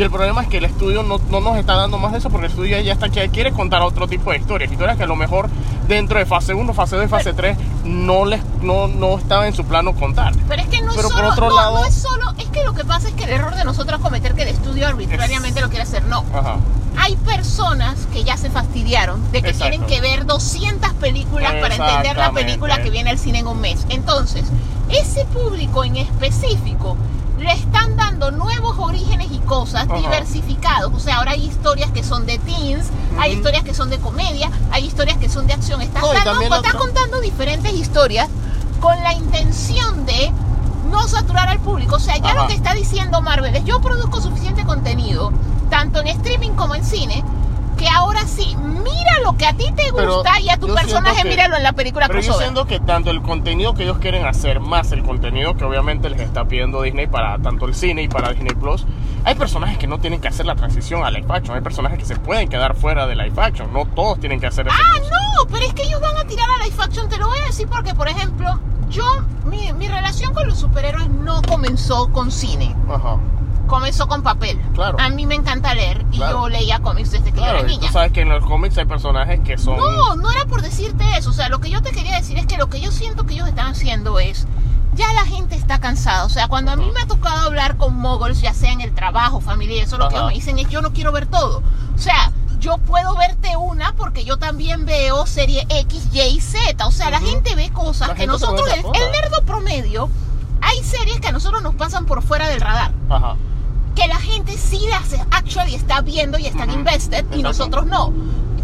Y el problema es que el estudio no, no nos está dando más de eso porque el estudio ya está que quiere contar otro tipo de historias. Historias que a lo mejor dentro de fase 1, fase 2 y fase 3 no, les, no, no estaba en su plano contar. Pero es que no es por solo, otro no, lado- no es solo, es que lo que pasa es que el error de nosotros es cometer que el estudio arbitrariamente lo quiere hacer. No, Ajá. hay personas que ya se fastidiaron de que Exacto. tienen que ver 200 películas para entender la película que viene al cine en un mes. Entonces, ese público en específico le están dando nuevos orígenes y cosas diversificados. O sea, ahora hay historias que son de teens, hay historias que son de comedia, hay historias que son de acción. Estás, No, y dando- también estás otro- contando diferentes historias con la intención de no saturar al público. O sea, ya lo que está diciendo Marvel es yo produzco suficiente contenido, tanto en streaming como en cine, que ahora sí, mira lo que a ti te Pero gusta y a tu yo personaje que- míralo en la película Pero yo crossover. siento que tanto el contenido que ellos quieren hacer, más el contenido que obviamente les está pidiendo Disney para tanto el cine y para Disney Plus, hay personajes que no tienen que hacer la transición a live action, hay personajes que se pueden quedar fuera de live action, no todos tienen que hacer ese Ah, cruce. no, pero es que ellos van a tirar a live action, te lo voy a decir porque, por ejemplo, yo, mi, mi relación con los superhéroes no comenzó con cine, Ajá. Comenzó con papel. Claro. A mí me encanta leer y Claro. yo leía cómics desde que yo era tú niña. sabes que en los cómics hay personajes que son... No, no era por decirte eso. O sea, lo que yo te quería decir es que lo que yo siento que ellos están haciendo es. Ya la gente está cansada. O sea, cuando a mí me ha tocado hablar con moguls, ya sea en el trabajo, familia, eso lo que Ajá. me dicen es yo no quiero ver todo. O sea, yo puedo verte una porque yo también veo serie X, Y y Z. O sea, la gente ve cosas La que nosotros, el, el nerdo promedio, hay series que a nosotros nos pasan por fuera del radar Ajá. Que la gente sí las actually está viendo y están Ujú. invested y nosotros no.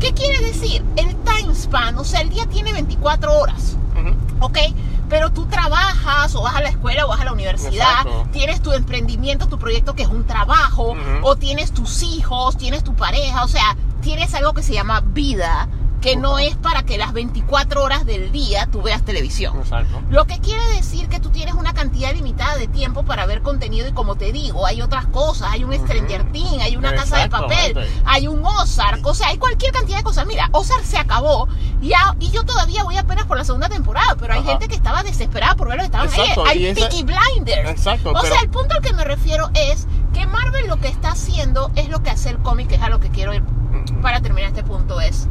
¿Qué quiere decir? El time span, o sea, el día tiene 24 horas, Ujú. ¿ok? Pero tú trabajas o vas a la escuela o vas a la universidad, Exacto. tienes tu emprendimiento, tu proyecto que es un trabajo, Ujú. o tienes tus hijos, tienes tu pareja, o sea, tienes algo que se llama vida, que no es para que las 24 horas del día tú veas televisión. Exacto. Lo que quiere decir que tú tienes una cantidad limitada de tiempo para ver contenido y como te digo, hay otras cosas, hay un Stranger Things, hay una casa de papel, hay un Ozark, o sea, hay cualquier cantidad de cosas. Mira, Ozark se acabó y, a- y yo todavía voy apenas por la segunda temporada, pero hay Ajá. gente que estaba desesperada por verlo, estaban Exacto, ahí. y Hay esa- Peaky Blinders. Exacto, O pero- sea, el punto al que me refiero es que Marvel lo que está haciendo es lo que hace el cómic, que es a lo que quiero ir para terminar este punto es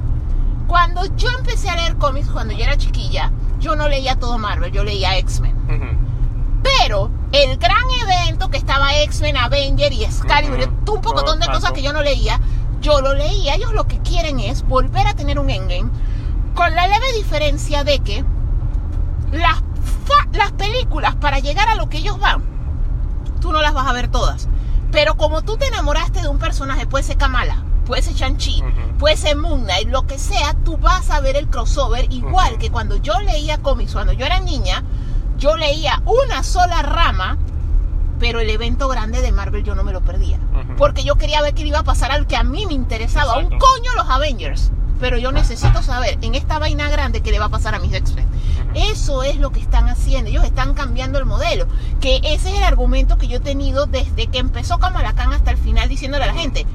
cuando yo empecé a leer cómics cuando yo era chiquilla, yo no leía todo Marvel, yo leía X-Men. Pero el gran evento que estaba X-Men, Avenger y Excalibur, Ujú. un poco de cosas que yo no leía, yo lo leía. Ellos lo que quieren es volver a tener un endgame con la leve diferencia de que las, las películas para llegar a lo que ellos van, tú no las vas a ver todas. Pero como tú te enamoraste de un personaje, puede ser Kamala, puede ser Shang-Chi, Ujú. puede ser Moon Knight, lo que sea, tú vas a ver el crossover igual que cuando yo leía cómics, cuando yo era niña, yo leía una sola rama, pero el evento grande de Marvel yo no me lo perdía. Porque yo quería ver qué le iba a pasar al que a mí me interesaba. Un coño los Avengers. Pero yo necesito saber en esta vaina grande qué le va a pasar a mis X-Men. Eso es lo que están haciendo. Ellos están cambiando el modelo. Que ese es el argumento que yo he tenido desde que empezó Kamala Khan hasta el final diciéndole a la gente.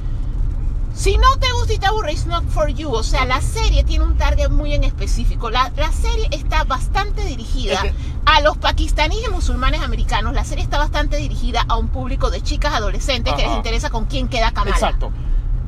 Si no te gusta y te aburre, it's not for you. O sea, la serie tiene un target muy en específico. La, la serie está bastante dirigida a los pakistaníes y musulmanes americanos. La serie está bastante dirigida a un público de chicas adolescentes que les interesa con quién queda Kamala. Exacto.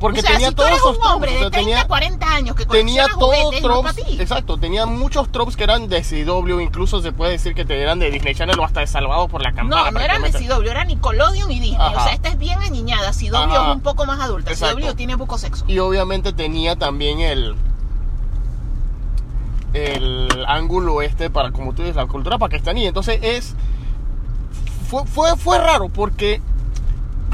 Porque o sea, tenía si todos esos un hombre tropes, de o sea, 30, tenía, 40 años que tenía todos juguetes, tropes, exacto, tenía muchos tropes que eran de CW, incluso se puede decir que te eran de Disney Channel o hasta de Salvado por la Campana. No, no eran de. CW, era Nickelodeon y Disney. Ajá. O sea, esta es bien aniñada. CW Ajá. es un poco más adulta. Exacto. CW tiene poco sexo. Y obviamente tenía también el el ángulo este para, como tú dices, la cultura pakistaní. Entonces es fue, fue, fue raro porque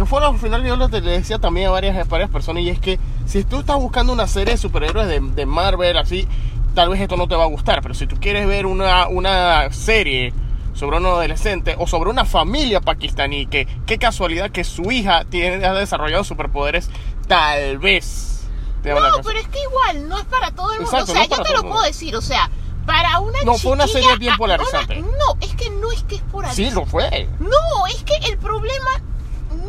que fue al final yo le decía también a varias, a varias personas y es que si tú estás buscando una serie de superhéroes de, de Marvel así, tal vez esto no te va a gustar, pero si tú quieres ver una, una serie sobre un adolescente o sobre una familia pakistaní, que qué casualidad que su hija tiene, ha desarrollado superpoderes, tal vez. te No, pero es que igual, no es para todo el mundo. Exacto, o no sea, es yo te lo el puedo mundo. decir, o sea, para una No, fue una serie bien polarizante. una- no, es que no es que es polarizante. Sí, lo fue. No, es que el problema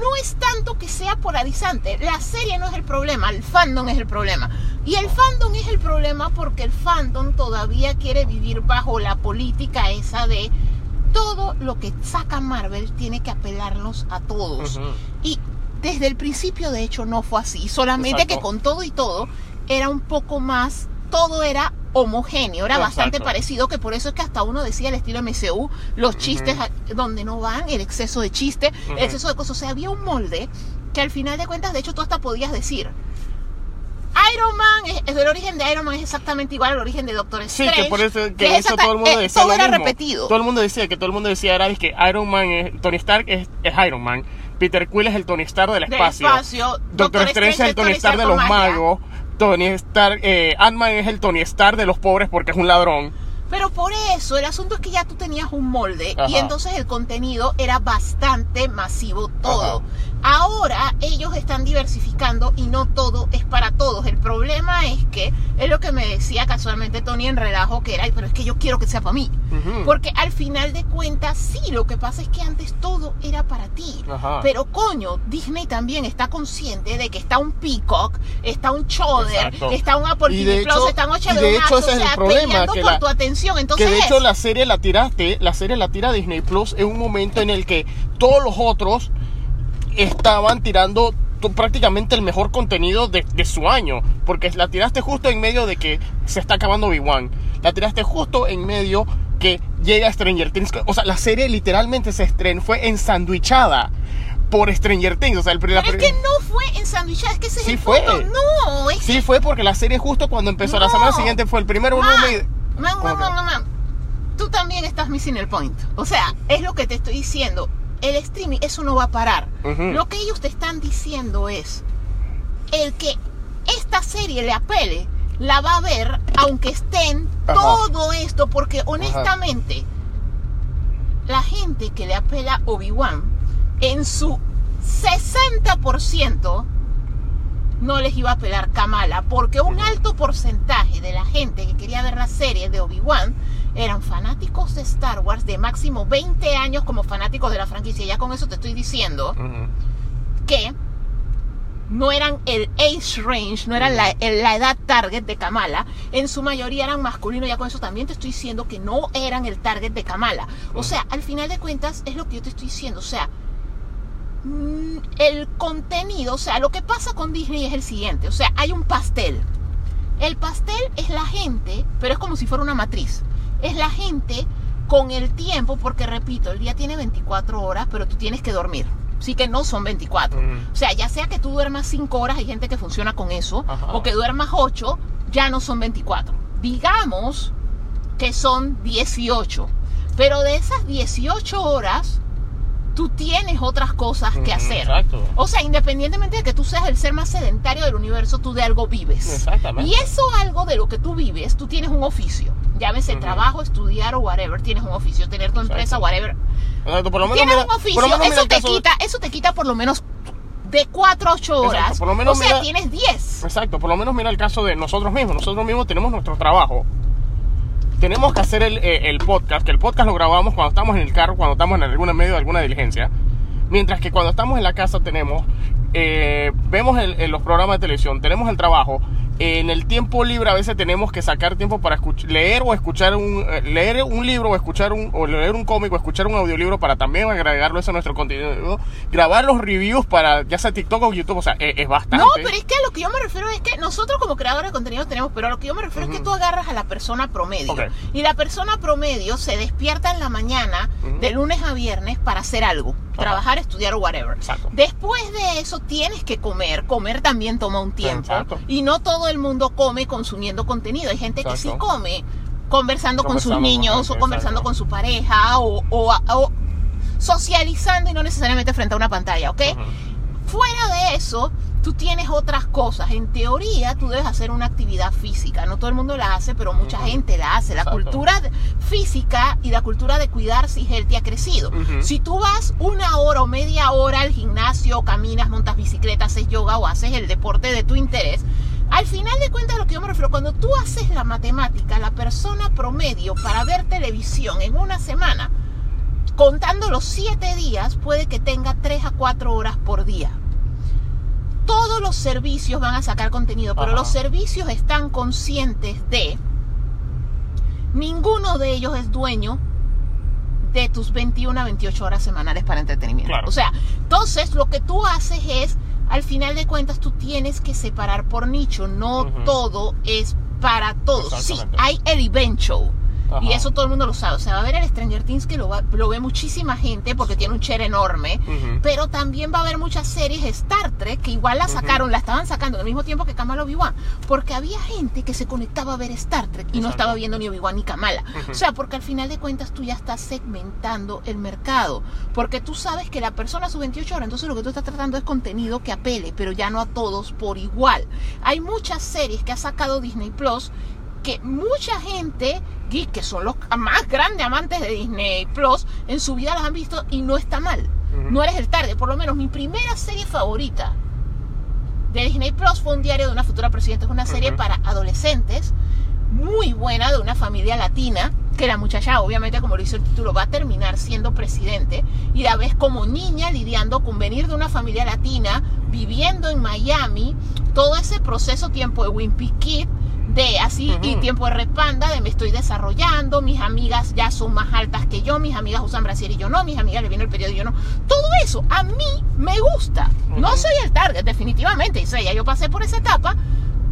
no es tanto que sea polarizante. La serie no es el problema, el fandom es el problema. Y el fandom es el problema porque el fandom todavía quiere vivir bajo la política esa de todo lo que saca Marvel tiene que apelarnos a todos. Y desde el principio, de hecho, no fue así. Solamente Exacto. que con todo y todo era un poco más, todo era homogéneo, era bastante parecido, que por eso es que hasta uno decía el estilo MCU, los chistes donde no van, el exceso de chiste, Ujú. el exceso de cosas. O sea, había un molde que al final de cuentas, de hecho, tú hasta podías decir. Iron Man, es, es el origen de Iron Man es exactamente igual al origen de Doctor Sí, Strange. que por eso, que es eso todo el mundo eh, decía todo lo era mismo. repetido. Todo el mundo decía que todo el mundo decía era es que Iron Man es Tony Stark es, es Iron Man, Peter Quill es el Tony Stark del Del espacio, espacio, Doctor, Strange es el Tony Stark de los magia. magos, Tony Stark, eh, Ant-Man es el Tony Stark de los pobres porque es un ladrón. Pero por eso, el asunto es que ya tú tenías un molde y entonces el contenido era bastante masivo todo. Ajá. Ahora ellos están diversificando y no todo es para todos. El problema es que es lo que me decía casualmente Tony en relajo, que era, "Ay, pero es que yo quiero que sea para mí. Porque al final de cuentas, sí, lo que pasa es que antes todo era para ti. Ajá. Pero coño, Disney también está consciente de que está un Peacock, está un Choder, está un Apple TV Plus, está un HBO de Max, hecho o ese es el problema, peleando que por la- tu atención. Entonces, que de hecho la serie la tiraste, la serie la tira Disney Plus en un momento en el que todos los otros estaban tirando prácticamente el mejor contenido de, de su año, porque la tiraste justo en medio de que se está acabando Big One, la tiraste justo en medio que llega Stranger Things, o sea, la serie literalmente se estrenó, fue ensandwichada por Stranger Things, o sea, el la- pero es que no fue en sandwichada, es que ese Sí es el fue. punto. No, es Sí fue porque la serie justo cuando empezó, la No. semana siguiente fue el primer Man, volumen. man, ¿Cómo man, que? man, man, man. Tú también estás missing el point. O sea, es lo que te estoy diciendo. El streaming, eso no va a parar. Lo que ellos te están diciendo es, el que esta serie le apele, la va a ver aunque estén Ajá. todo esto, porque honestamente, la gente que le apela a Obi-Wan, en su 60% no les iba a apelar Kamala, porque un alto porcentaje de la gente que quería ver la serie de Obi-Wan eran fanáticos de Star Wars de máximo 20 años como fanáticos de la franquicia. Ya con eso te estoy diciendo que no eran el age range, no eran la edad target de Kamala, en su mayoría eran masculinos, ya con eso también te estoy diciendo que no eran el target de Kamala. O sea, al final de cuentas es lo que yo te estoy diciendo, o sea, mm, el contenido, o sea, lo que pasa con Disney es el siguiente, o sea, hay un pastel. El pastel es la gente, pero es como si fuera una matriz. Es la gente con el tiempo, porque repito, el día tiene 24 horas, pero tú tienes que dormir. Así que no son 24. Ujú. O sea, ya sea que tú duermas 5 horas, hay gente que funciona con eso, Ajá. o que duermas 8, ya no son 24. Digamos que son 18. Pero de esas 18 horas, tú tienes otras cosas que hacer. exacto. O sea, independientemente de que tú seas el ser más sedentario del universo, tú de algo vives. Exactamente. Y eso algo de lo que tú vives, tú tienes un oficio. Llámese Ujú. trabajo, estudiar o whatever, tienes un oficio, tener tu empresa, Exacto. whatever. Exacto, por lo menos Tienes mira- un oficio, por lo menos mira eso te de- quita, eso te quita por lo menos de 4 a 8 horas. Exacto, por lo menos o sea, mira- tienes 10. Exacto, por lo menos mira el caso de nosotros mismos. Nosotros mismos tenemos nuestro trabajo. Tenemos que hacer el, eh, el podcast, que el podcast lo grabamos cuando estamos en el carro, cuando estamos en algún medio de alguna diligencia. Mientras que cuando estamos en la casa tenemos, eh, vemos el- el- los programas de televisión, tenemos el trabajo. En el tiempo libre a veces tenemos que sacar tiempo para leer o escuchar un eh, leer un libro o escuchar un o leer un cómic o escuchar un audiolibro para también agregarlo eso a nuestro contenido, grabar los reviews para ya sea TikTok o YouTube, o sea, es, es bastante. No, pero es que a lo que yo me refiero es que nosotros como creadores de contenido tenemos, pero a lo que yo me refiero es que tú agarras a la persona promedio. Y la persona promedio se despierta en la mañana de lunes a viernes para hacer algo. Trabajar, estudiar o whatever. Exacto. Después de eso tienes que comer. Comer también toma un tiempo. Exacto. Y no todo el mundo come consumiendo contenido. Hay gente que sí come conversando con sus niños o conversando con su pareja o, o- o socializando y no necesariamente frente a una pantalla, ¿ok? Fuera de eso, tú tienes otras cosas. En teoría, tú debes hacer una actividad física. No todo el mundo la hace, pero mucha gente la hace. La Exacto. cultura física y la cultura de cuidarse y healthy ha crecido. Si tú vas una hora o media hora al gimnasio, caminas, montas bicicleta, haces yoga o haces el deporte de tu interés, al final de cuentas, a lo que yo me refiero, cuando tú haces la matemática, la persona promedio para ver televisión en una semana, contando los siete días, puede que tenga tres a cuatro horas por día. Todos los servicios van a sacar contenido, pero Ajá. los servicios están conscientes de ninguno de ellos es dueño de tus 21 a 28 horas semanales para entretenimiento. Claro. O sea, entonces lo que tú haces es, al final de cuentas, tú tienes que separar por nicho, no todo es para todos. Sí, hay el event show. Y eso todo el mundo lo sabe. O sea, va a haber el Stranger Things que lo, va- lo ve muchísima gente porque tiene un share enorme. Pero también va a haber muchas series Star Trek que igual la sacaron, la estaban sacando al mismo tiempo que Kamala Obi-Wan. Porque había gente que se conectaba a ver Star Trek y no estaba viendo ni Obi-Wan ni Kamala. O sea, porque al final de cuentas tú ya estás segmentando el mercado. Porque tú sabes que la persona a sus 28 horas, entonces lo que tú estás tratando es contenido que apele, pero ya no a todos por igual. Hay muchas series que ha sacado Disney Plus que mucha gente geek, que son los más grandes amantes de Disney Plus, en su vida las han visto y no está mal. No eres el target. Por lo menos mi primera serie favorita de Disney Plus fue Un diario de una futura presidenta. Es una serie para adolescentes muy buena de una familia latina que la muchacha obviamente como lo hizo el título va a terminar siendo presidente y la ves como niña lidiando con venir de una familia latina viviendo en Miami todo ese proceso tiempo de Wimpy Kid de así y tiempo de Red Panda de me estoy desarrollando mis amigas ya son más altas que yo mis amigas usan brasier y yo no mis amigas le viene el periodo y yo no todo eso a mí me gusta no soy el target definitivamente o sea, ya yo pasé por esa etapa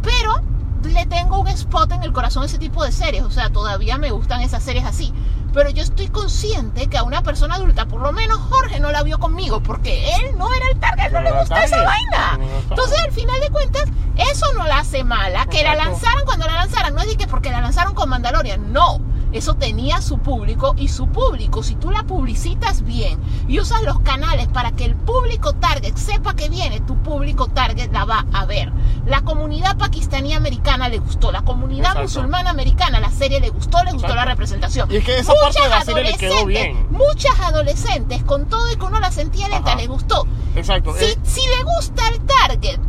pero le tengo un spot en el corazón a ese tipo de series. O sea, todavía me gustan esas series así. Pero yo estoy consciente que a una persona adulta, por lo menos Jorge no la vio conmigo, porque él no era el target, no No le gusta esa vaina. No. Entonces, al final de cuentas, eso no la hace mala. Que la Exacto. lanzaron cuando la lanzaron, no es de que porque la lanzaron con Mandalorian, no. Eso tenía su público y su público, si tú la publicitas bien y usas los canales para que el público target sepa que viene, tu público target la va a ver. La comunidad pakistaní americana le gustó, la comunidad Exacto. musulmana americana, la serie le gustó, le gustó Exacto. la representación. Y es que esa parte de la serie le quedó bien. Muchas adolescentes, con todo y que uno la sentía lenta, Ajá. le gustó. Exacto. Si, eh, si le gusta el target.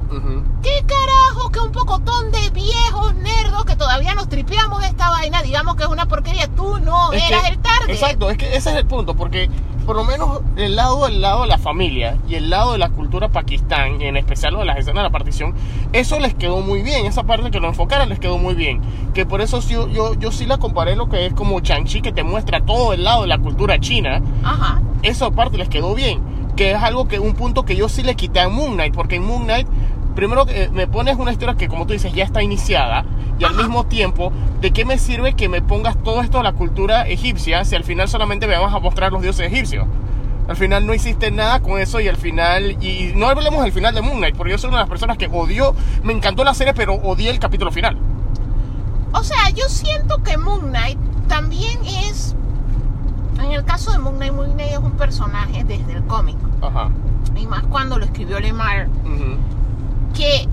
¿Qué carajo que un pocotón de viejos nerdos que todavía nos tripeamos esta vaina, digamos que es una porquería? Tú no Es eras que- el target. Exacto, es que ese es el punto, porque por lo menos el lado del lado de la familia y el lado de la cultura pakistán, en especial lo de las escenas de la partición, eso les quedó muy bien, esa parte que lo enfocaran les quedó muy bien. Que por eso yo, yo, yo sí la comparé lo que es como Chang-Chi, que te muestra todo el lado de la cultura china, Ajá. esa parte les quedó bien. Que es algo que, un punto que yo sí le quité a Moon Knight, porque en Moon Knight, primero que me pones una historia que, como tú dices, ya está iniciada, y al mismo tiempo, ¿de qué me sirve que me pongas todo esto de la cultura egipcia si al final solamente me vas a mostrar los dioses egipcios? Al final no hiciste nada con eso y al final, y no hablemos del final de Moon Knight, porque yo soy una de las personas que odió, me encantó la serie, pero odié el capítulo final. O sea, yo siento que Moon Knight también es. En el caso de Moon Knight, Moon Knight es un personaje desde el cómic. Ajá. Y más cuando lo escribió Lemar, Ujú. Que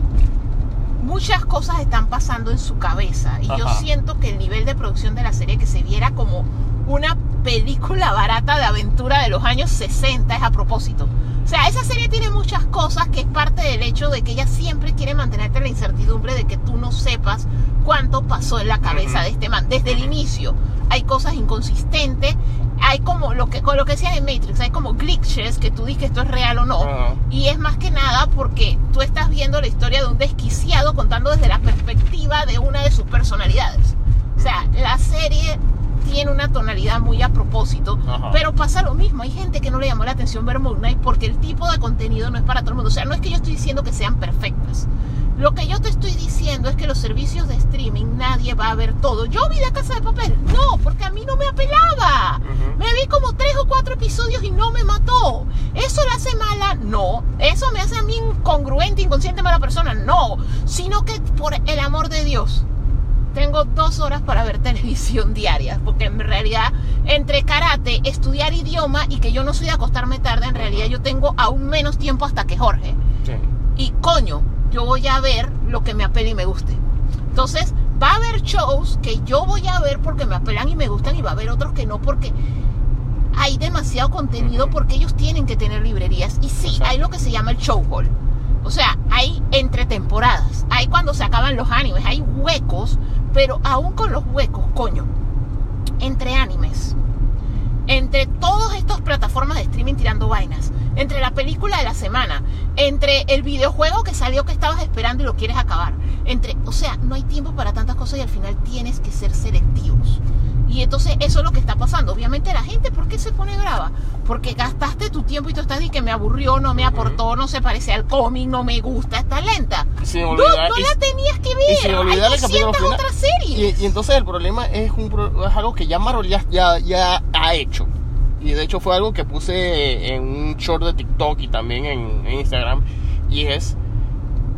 muchas cosas están pasando en su cabeza. Y yo siento que el nivel de producción de la serie que se viera como una película barata de aventura de los años 60 es a propósito. O sea, esa serie tiene muchas cosas que es parte del hecho de que ella siempre quiere mantenerte en la incertidumbre de que tú no sepas cuánto pasó en la cabeza de este man desde el inicio. Hay cosas inconsistentes, hay como lo que con lo que decían en Matrix, hay como glitches que tú dices que esto es real o no. Y es más que nada porque tú estás viendo la historia de un desquiciado contando desde la perspectiva de una de sus personalidades. O sea, la serie tiene una tonalidad muy a propósito, Ajá. pero pasa lo mismo. Hay gente que no le llamó la atención ver Moon Knight porque el tipo de contenido no es para todo el mundo. O sea, no es que yo estoy diciendo que sean perfectas. Lo que yo te estoy diciendo es que los servicios de streaming nadie va a ver todo. Yo vi la casa de papel. No, porque a mí no me apelaba. Ujú. Me vi como tres o cuatro episodios y no me mató. ¿Eso la hace mala? No. ¿Eso me hace a mí incongruente, inconsciente, mala persona? No. Sino que por el amor de Dios, tengo dos horas para ver televisión diaria. Porque en realidad, entre karate, estudiar idioma y que yo no soy de acostarme tarde, en realidad yo tengo aún menos tiempo hasta que Jorge. Sí. Y coño, yo voy a ver lo que me apele y me guste. Entonces, va a haber shows que yo voy a ver porque me apelan y me gustan y va a haber otros que no porque hay demasiado contenido porque ellos tienen que tener librerías. Y sí, Exacto. hay lo que se llama el show hall. O sea, hay entre temporadas, hay cuando se acaban los animes, hay huecos, pero aún con los huecos, coño, entre animes, entre todas estas plataformas de streaming tirando vainas, entre la película de la semana, entre el videojuego que salió que estabas esperando y lo quieres acabar, entre, o sea, no hay tiempo para tantas cosas y al final tienes que ser selectivos. Y entonces eso es lo que está pasando. Obviamente la gente, ¿por qué se pone brava? Porque gastaste tu tiempo y tú estás y que me aburrió, no me aportó, no se parece al cómic, no me gusta, está lenta. Sin No, olvidar- no y- la tenías que y ver. sin Hay olvidar el capítulo 200 final. otras series. Y, y entonces el problema es, un, es algo que ya Marvel ya, ya, ya ha hecho. Y de hecho fue algo que puse en un short de TikTok y también en, en Instagram. Y es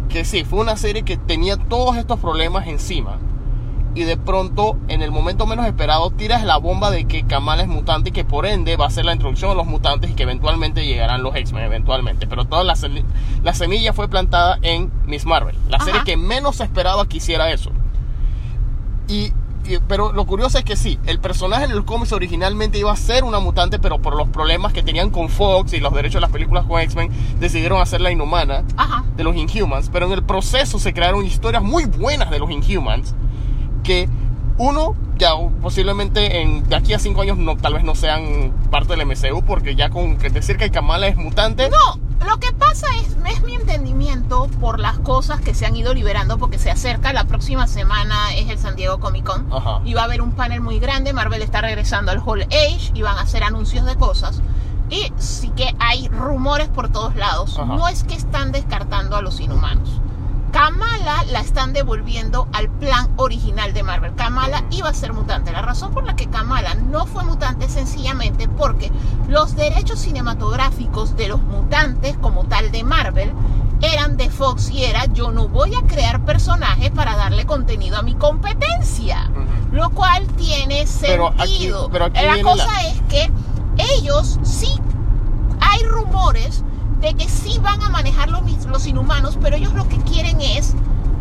que sí, fue una serie que tenía todos estos problemas encima. Y de pronto, en el momento menos esperado, tiras la bomba de que Kamala es mutante y que por ende va a ser la introducción de los mutantes y que eventualmente llegarán los X-Men, eventualmente. Pero toda la, semi- la semilla fue plantada en Miss Marvel, la Ajá. serie que menos esperaba que hiciera eso. Y, y- pero lo curioso es que sí, el personaje en el cómics originalmente iba a ser una mutante, pero por los problemas que tenían con Fox y los derechos de las películas con X-Men, decidieron hacerla inhumana Ajá. de los Inhumans. Pero en el proceso se crearon historias muy buenas de los Inhumans que uno ya posiblemente en, de aquí a cinco años no, tal vez no sean parte del MCU porque ya con que decir que Kamala es mutante No, lo que pasa es, es mi entendimiento por las cosas que se han ido liberando porque se acerca la próxima semana es el San Diego Comic Con Ajá. y va a haber un panel muy grande, Marvel está regresando al Hall Age y van a hacer anuncios de cosas y sí que hay rumores por todos lados, Ajá. no es que están descartando a los inhumanos. Kamala la están devolviendo al plan original de Marvel. Kamala iba a ser mutante. La razón por la que Kamala no fue mutante es sencillamente porque los derechos cinematográficos de los mutantes como tal de Marvel eran de Fox y era yo no voy a crear personajes para darle contenido a mi competencia. Lo cual tiene Pero aquí- sentido. pero aquí la cosa la- es que ellos sí los inhumanos, pero ellos lo que quieren es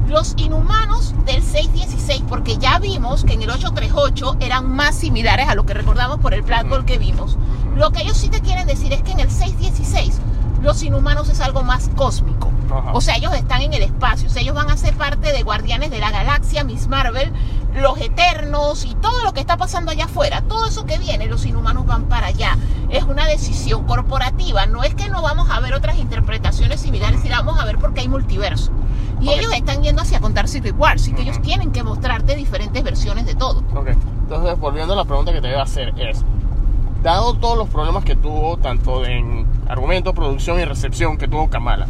los inhumanos del 616, porque ya vimos que en el 838 eran más similares a lo que recordamos por el Black Ball que vimos. Lo que ellos sí te quieren decir es que en el 616 los inhumanos es algo más cósmico. Ajá. O sea, ellos están en el espacio, o sea, ellos van a ser parte de Guardianes de la Galaxia, Miss Marvel, los Eternos y todo lo que está pasando allá afuera. Todo eso que viene, los inhumanos van para allá. Es una decisión corporativa, no es que no vamos a ver otras interpretaciones similares, la vamos a ver porque hay multiverso. Y ellos están yendo hacia contar Civil War, así que ellos tienen que mostrarte diferentes versiones de todo. Ok, entonces volviendo a la pregunta que te iba a hacer es, dado todos los problemas que tuvo, tanto en argumento, producción y recepción que tuvo Kamala,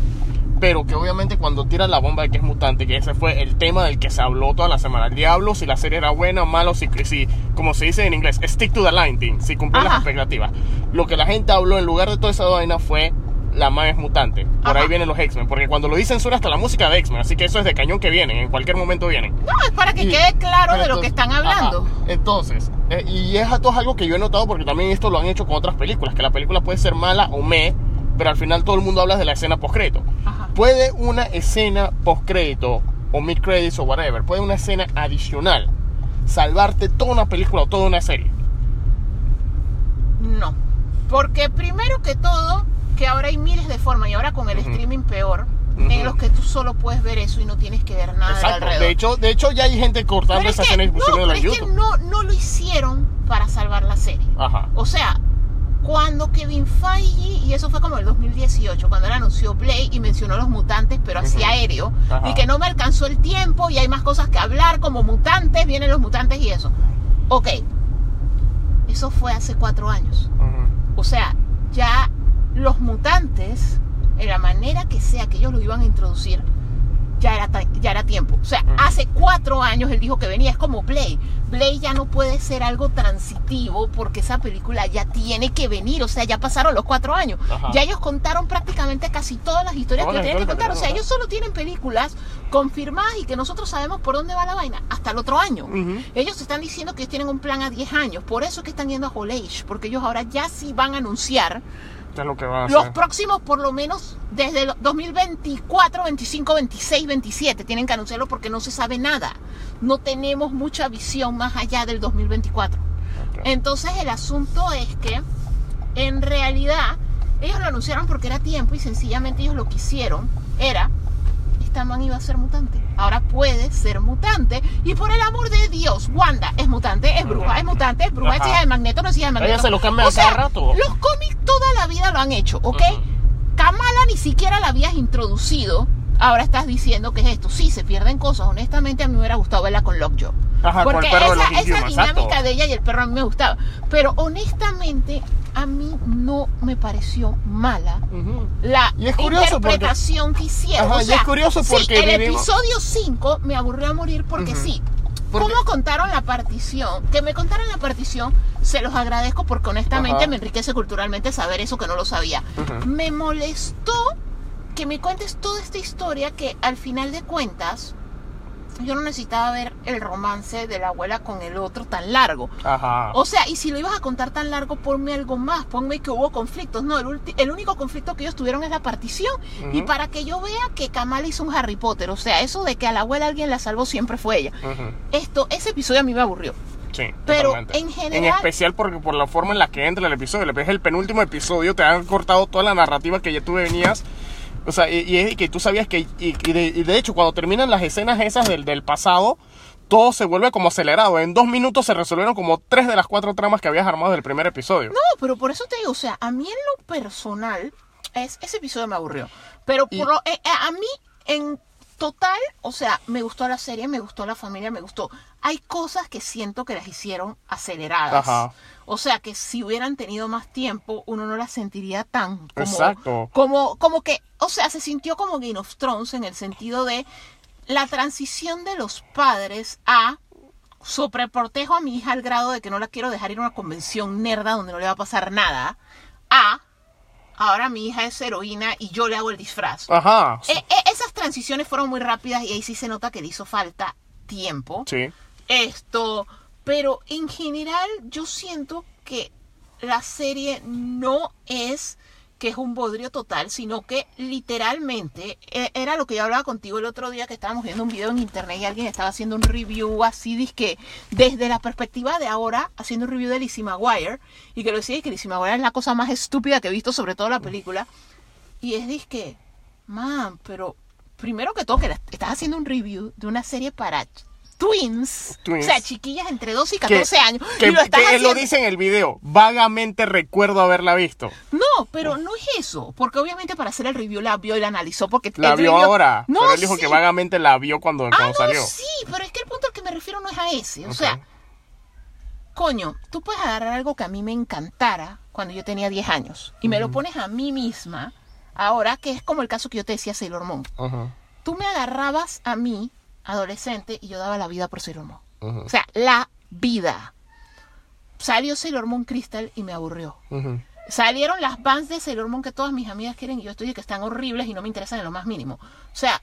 pero que obviamente cuando tiran la bomba de que es mutante, que ese fue el tema del que se habló toda la semana, el diablo, si la serie era buena o mala, o si, si, como se dice en inglés, stick to the line, team, si cumplió las expectativas. Lo que la gente habló en lugar de toda esa vaina fue la man es mutante. Por Ajá. ahí vienen los X-Men, porque cuando lo dicen suena hasta la música de X-Men, así que eso es de cañón que vienen, en cualquier momento vienen. No, es para que Y- quede claro de lo que están hablando. ajá. Entonces, eh, y es esto es algo que yo he notado porque también esto lo han hecho con otras películas, que la película puede ser mala o me, pero al final todo el mundo habla de la escena post-crédito. Puede una escena post-crédito o mid-credits o whatever, puede una escena adicional salvarte toda una película o toda una serie. No. Porque primero que todo, que ahora hay miles de formas y ahora con el streaming peor, en los que tú solo puedes ver eso y no tienes que ver nada de Exacto. alrededor. De hecho, de hecho ya hay gente cortando pero esa escena y no, pero es que YouTube. no, no lo hicieron para salvar la serie. Ajá. O sea, cuando Kevin Feige, y eso fue como el 2018, cuando él anunció Blade y mencionó los mutantes, pero así aéreo, Ajá. y que no me alcanzó el tiempo y hay más cosas que hablar como mutantes, vienen los mutantes y eso. Ok, eso fue hace cuatro años. O sea, ya los mutantes, en la manera que sea que ellos lo iban a introducir, ya era, ya era tiempo. O sea, hace cuatro años él dijo que venía, es como Blade. Blade ya no puede ser algo transitivo porque esa película ya tiene que venir. O sea, ya pasaron los cuatro años. Ajá. Ya ellos contaron prácticamente casi todas las historias que tenían que contar. O sea, ellos solo tienen películas confirmadas y que nosotros sabemos por dónde va la vaina hasta el otro año. Ellos están diciendo que ellos tienen un plan a 10 años. Por eso es que están yendo a Hall Age, porque ellos ahora ya sí van a anunciar Ya es lo que van a los próximos, por lo menos desde el 2024, 25, 26, 27. Tienen que anunciarlo porque no se sabe nada. No tenemos mucha visión más allá del 2024. Ok. Entonces el asunto es que en realidad ellos lo anunciaron porque era tiempo y sencillamente ellos lo que hicieron era esta man iba a ser mutante. Ahora puede ser mutante. Y por el amor de Dios, Wanda es mutante, es bruja, es mutante, es bruja, es Ajá. hija de Magneto, no es hija de Magneto. Ella se lo cambia O cada rato. Los cómics toda la vida lo han hecho, ¿ok? Kamala ni siquiera la habías introducido. Ahora estás diciendo que es esto. Sí, se pierden cosas. Honestamente, a mí me hubiera gustado verla con Lockjaw. Ajá, Porque perro de esa, esa dinámica de ella y el perro a mí me gustaba. Pero honestamente, a mí no me pareció mala la Y es curioso interpretación que hicieron. Ajá, o y es curioso sí, porque el vivimos- episodio 5 me aburrió a morir porque sí. ¿Cómo contaron la partición? Que me contaron la partición, se los agradezco porque honestamente Ajá. me enriquece culturalmente saber eso que no lo sabía. Me molestó que me cuentes toda esta historia que al final de cuentas yo no necesitaba ver el romance de la abuela con el otro tan largo. Ajá. O sea, y si lo ibas a contar tan largo, ponme algo más, ponme que hubo conflictos. No, el, ulti- el único conflicto que ellos tuvieron es la partición. Y para que yo vea que Kamala hizo un Harry Potter, o sea, eso de que a la abuela alguien la salvó siempre fue ella. Esto, ese episodio a mí me aburrió. Sí, Pero totalmente. en general- En especial porque por la forma en la que entra el episodio. Es el penúltimo episodio, te han cortado toda la narrativa que ya tú venías. O sea, y, y es que tú sabías que. Y, y de, y de hecho, cuando terminan las escenas esas del, del pasado, todo se vuelve como acelerado. En dos minutos se resolvieron como tres de las cuatro tramas que habías armado del primer episodio. No, pero por eso te digo, o sea, a mí en lo personal, es, ese episodio me aburrió. Pero por lo- eh, eh, a mí, en total, o sea, me gustó la serie, me gustó la familia, me gustó. Hay cosas que siento que las hicieron aceleradas. Ajá. O sea, que si hubieran tenido más tiempo, uno no las sentiría tan como... Exacto. Como, como que, o sea, se sintió como Game of Thrones en el sentido de la transición de los padres a sobreprotejo a mi hija al grado de que no la quiero dejar ir a una convención nerda donde no le va a pasar nada, a ahora mi hija es heroína y yo le hago el disfraz. Ajá. Eh, eh, esas transiciones fueron muy rápidas y ahí sí se nota que le hizo falta tiempo. Sí. Esto, pero en general yo siento que la serie no es que es un bodrio total, sino que literalmente eh, era lo que yo hablaba contigo el otro día que estábamos viendo un video en internet y alguien estaba haciendo un review así, dizque desde la perspectiva de ahora, haciendo un review de Lizzie McGuire, y que lo decía que Lizzie McGuire es la cosa más estúpida que he visto sobre toda la película, y es disque, man, pero primero que todo que estás haciendo un review de una serie para twins, Twins. o sea, chiquillas entre 12 y Que- 14 años, Que, y lo estás que él lo dice en el video. Vagamente recuerdo haberla visto. No, pero no es eso, porque obviamente para hacer el review la vio y la analizó porque La vio review- ahora. No, pero él dijo sí. que vagamente la vio cuando, Ah, cuando no, salió. sí, pero es que el punto al que me refiero no es a ese. O sea, coño, tú puedes agarrar algo que a mí me encantara cuando yo tenía 10 años y me lo pones a mí misma ahora, que es como el caso que yo te decía Sailor Moon. Ajá, Tú me agarrabas a mí, adolescente, y yo daba la vida por Sailor Moon. O sea, la vida. Salió Sailor Moon Crystal y me aburrió. Salieron las bands de Sailor Moon que todas mis amigas quieren y yo estoy de que están horribles y no me interesan en lo más mínimo. O sea,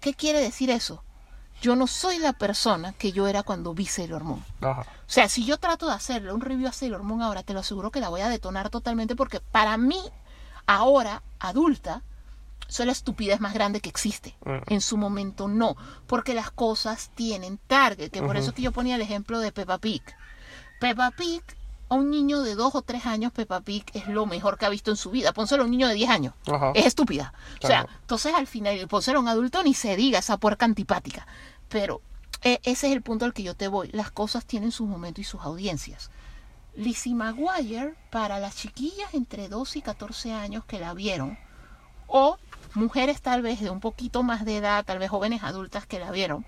¿qué quiere decir eso? Yo no soy la persona que yo era cuando vi Sailor Moon. Ajá. O sea, si yo trato de hacerle un review a Sailor Moon ahora, te lo aseguro que la voy a detonar totalmente porque para mí, ahora, adulta, soy la estupidez más grande que existe. En su momento no, porque las cosas tienen target, que por eso es que yo ponía el ejemplo de Peppa Pig. Peppa Pig, a un niño de dos o tres años, Peppa Pig es lo mejor que ha visto en su vida. Pónselo a un niño de 10 años. Es estúpida. O sea, entonces al final, pónselo a un adulto, ni se diga esa puerca antipática. Pero eh, ese es el punto al que yo te voy. Las cosas tienen sus momentos y sus audiencias. Lizzie McGuire, para las chiquillas entre 12 y 14 años que la vieron, o mujeres tal vez de un poquito más de edad, tal vez jóvenes adultas que la vieron,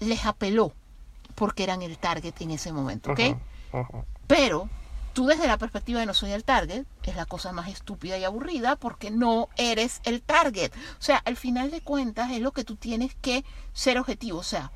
les apeló porque eran el target en ese momento, ¿ok? Pero tú desde la perspectiva de no soy el target, es la cosa más estúpida y aburrida porque no eres el target. O sea, al final de cuentas es lo que tú tienes que ser objetivo. O sea,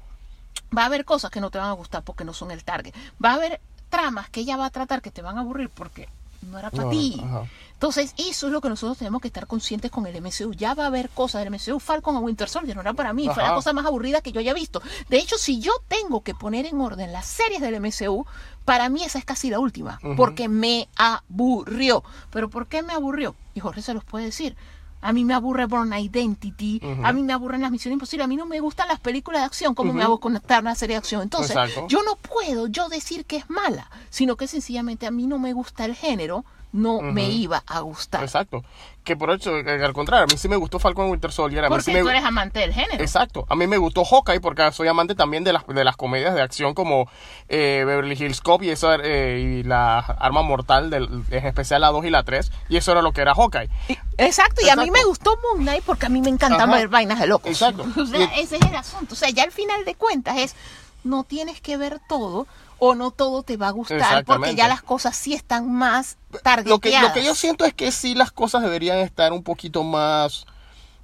va a haber cosas que no te van a gustar porque no son el target. Va a haber tramas que ella va a tratar que te van a aburrir porque no era para No, ti. ajá. Entonces, eso es lo que nosotros tenemos que estar conscientes con el MCU. Ya va a haber cosas del MCU. Falcon o Winter Soldier no era para mí. Fue la cosa más aburrida que yo haya visto. De hecho, si yo tengo que poner en orden las series del MCU, para mí esa es casi la última. Porque me aburrió. ¿Pero por qué me aburrió? Y Jorge se los puede decir. A mí me aburre Born Identity, a mí me aburren las misiones imposibles, a mí no me gustan las películas de acción, como me Ujú. hago conectar una serie de acción. Entonces, Exacto. yo no puedo yo decir que es mala, sino que sencillamente a mí no me gusta el género, no me iba a gustar. Exacto. Que por hecho, eh, al contrario, a mí sí me gustó Falcon Winter Soldier. A mí Porque sí me... tú eres amante del género. Exacto. A mí me gustó Hawkeye porque soy amante también de las, de las comedias de acción como eh, Beverly Hills Cop y, eso, eh, y la Arma Mortal, del, en especial la 2 y la 3. Y eso era lo que era Hawkeye. Y- Exacto, y a mí me gustó Moon Knight porque a mí me encanta Ajá. ver vainas de locos. Exacto. O sea, Y- ese es el asunto. O sea, ya al final de cuentas es, no tienes que ver todo o no todo te va a gustar porque ya las cosas sí están más Lo que, targeteadas. lo que yo siento es que sí las cosas deberían estar un poquito más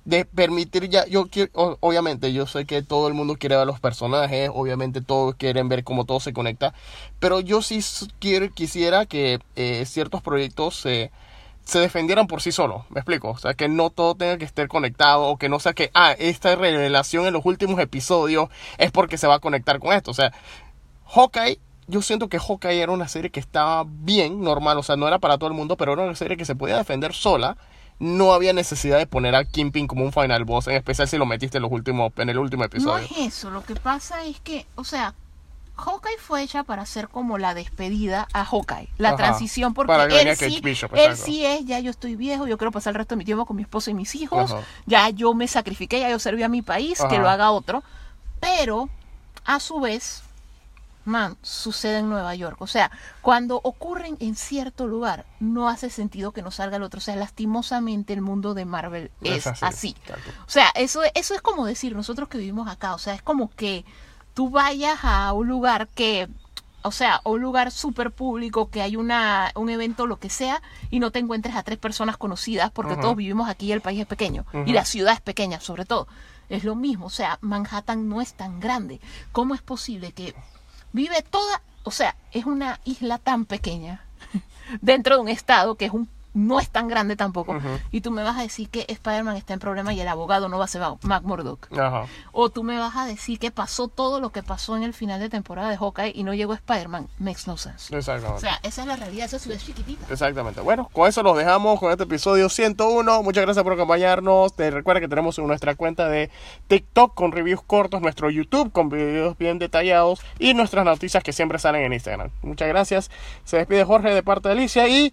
de permitir ya yo quiero obviamente yo sé que todo el mundo quiere ver los personajes obviamente todos quieren ver cómo todo se conecta pero yo sí quiero quisiera que eh, ciertos proyectos se se defendieran por sí solos, me explico, o sea, que no todo tenga que estar conectado o que no sea que, ah, esta revelación en los últimos episodios es porque se va a conectar con esto, o sea, Hawkeye, yo siento que Hawkeye era una serie que estaba bien, normal, o sea, no era para todo el mundo, pero era una serie que se podía defender sola. No había necesidad de poner a Kingpin como un final boss, en especial si lo metiste en, los últimos, en el último No episodio. es eso, lo que pasa es que, o sea, Hawkeye fue hecha para ser como la despedida a Hawkeye, la Ajá. transición, porque él, sí, Bishop, él sí es, ya yo estoy viejo, yo quiero pasar el resto de mi tiempo con mi esposa y mis hijos, Ajá. ya yo me sacrifiqué, ya yo serví a mi país, que lo haga otro, pero a su vez, man, sucede en Nueva York, o sea, cuando ocurren en cierto lugar, no hace sentido que no salga el otro, o sea, lastimosamente el mundo de Marvel es, así. O sea, eso, eso es como decir, nosotros que vivimos acá, o sea, es como que tú vayas a un lugar que, o sea, un lugar súper público, que hay una, un evento, lo que sea, y no te encuentres a tres personas conocidas, porque todos vivimos aquí y el país es pequeño, y la ciudad es pequeña, sobre todo. Es lo mismo, o sea, Manhattan no es tan grande. ¿Cómo es posible que vive toda, o sea, es una isla tan pequeña dentro de un estado que es un no es tan grande tampoco. Y tú me vas a decir que Spider-Man está en problema y el abogado no va a ser Mac Murdock. O tú me vas a decir que pasó todo lo que pasó en el final de temporada de Hawkeye y no llegó Spider-Man. Makes no sense. Exactamente. O sea, esa es la realidad, esa ciudad es chiquitita. Exactamente. Bueno, con eso los dejamos con este episodio 101. Muchas gracias por acompañarnos. Te recuerda que tenemos nuestra cuenta de TikTok con reviews cortos, nuestro YouTube con videos bien detallados y nuestras noticias que siempre salen en Instagram. Muchas gracias. Se despide Jorge de parte de Alicia y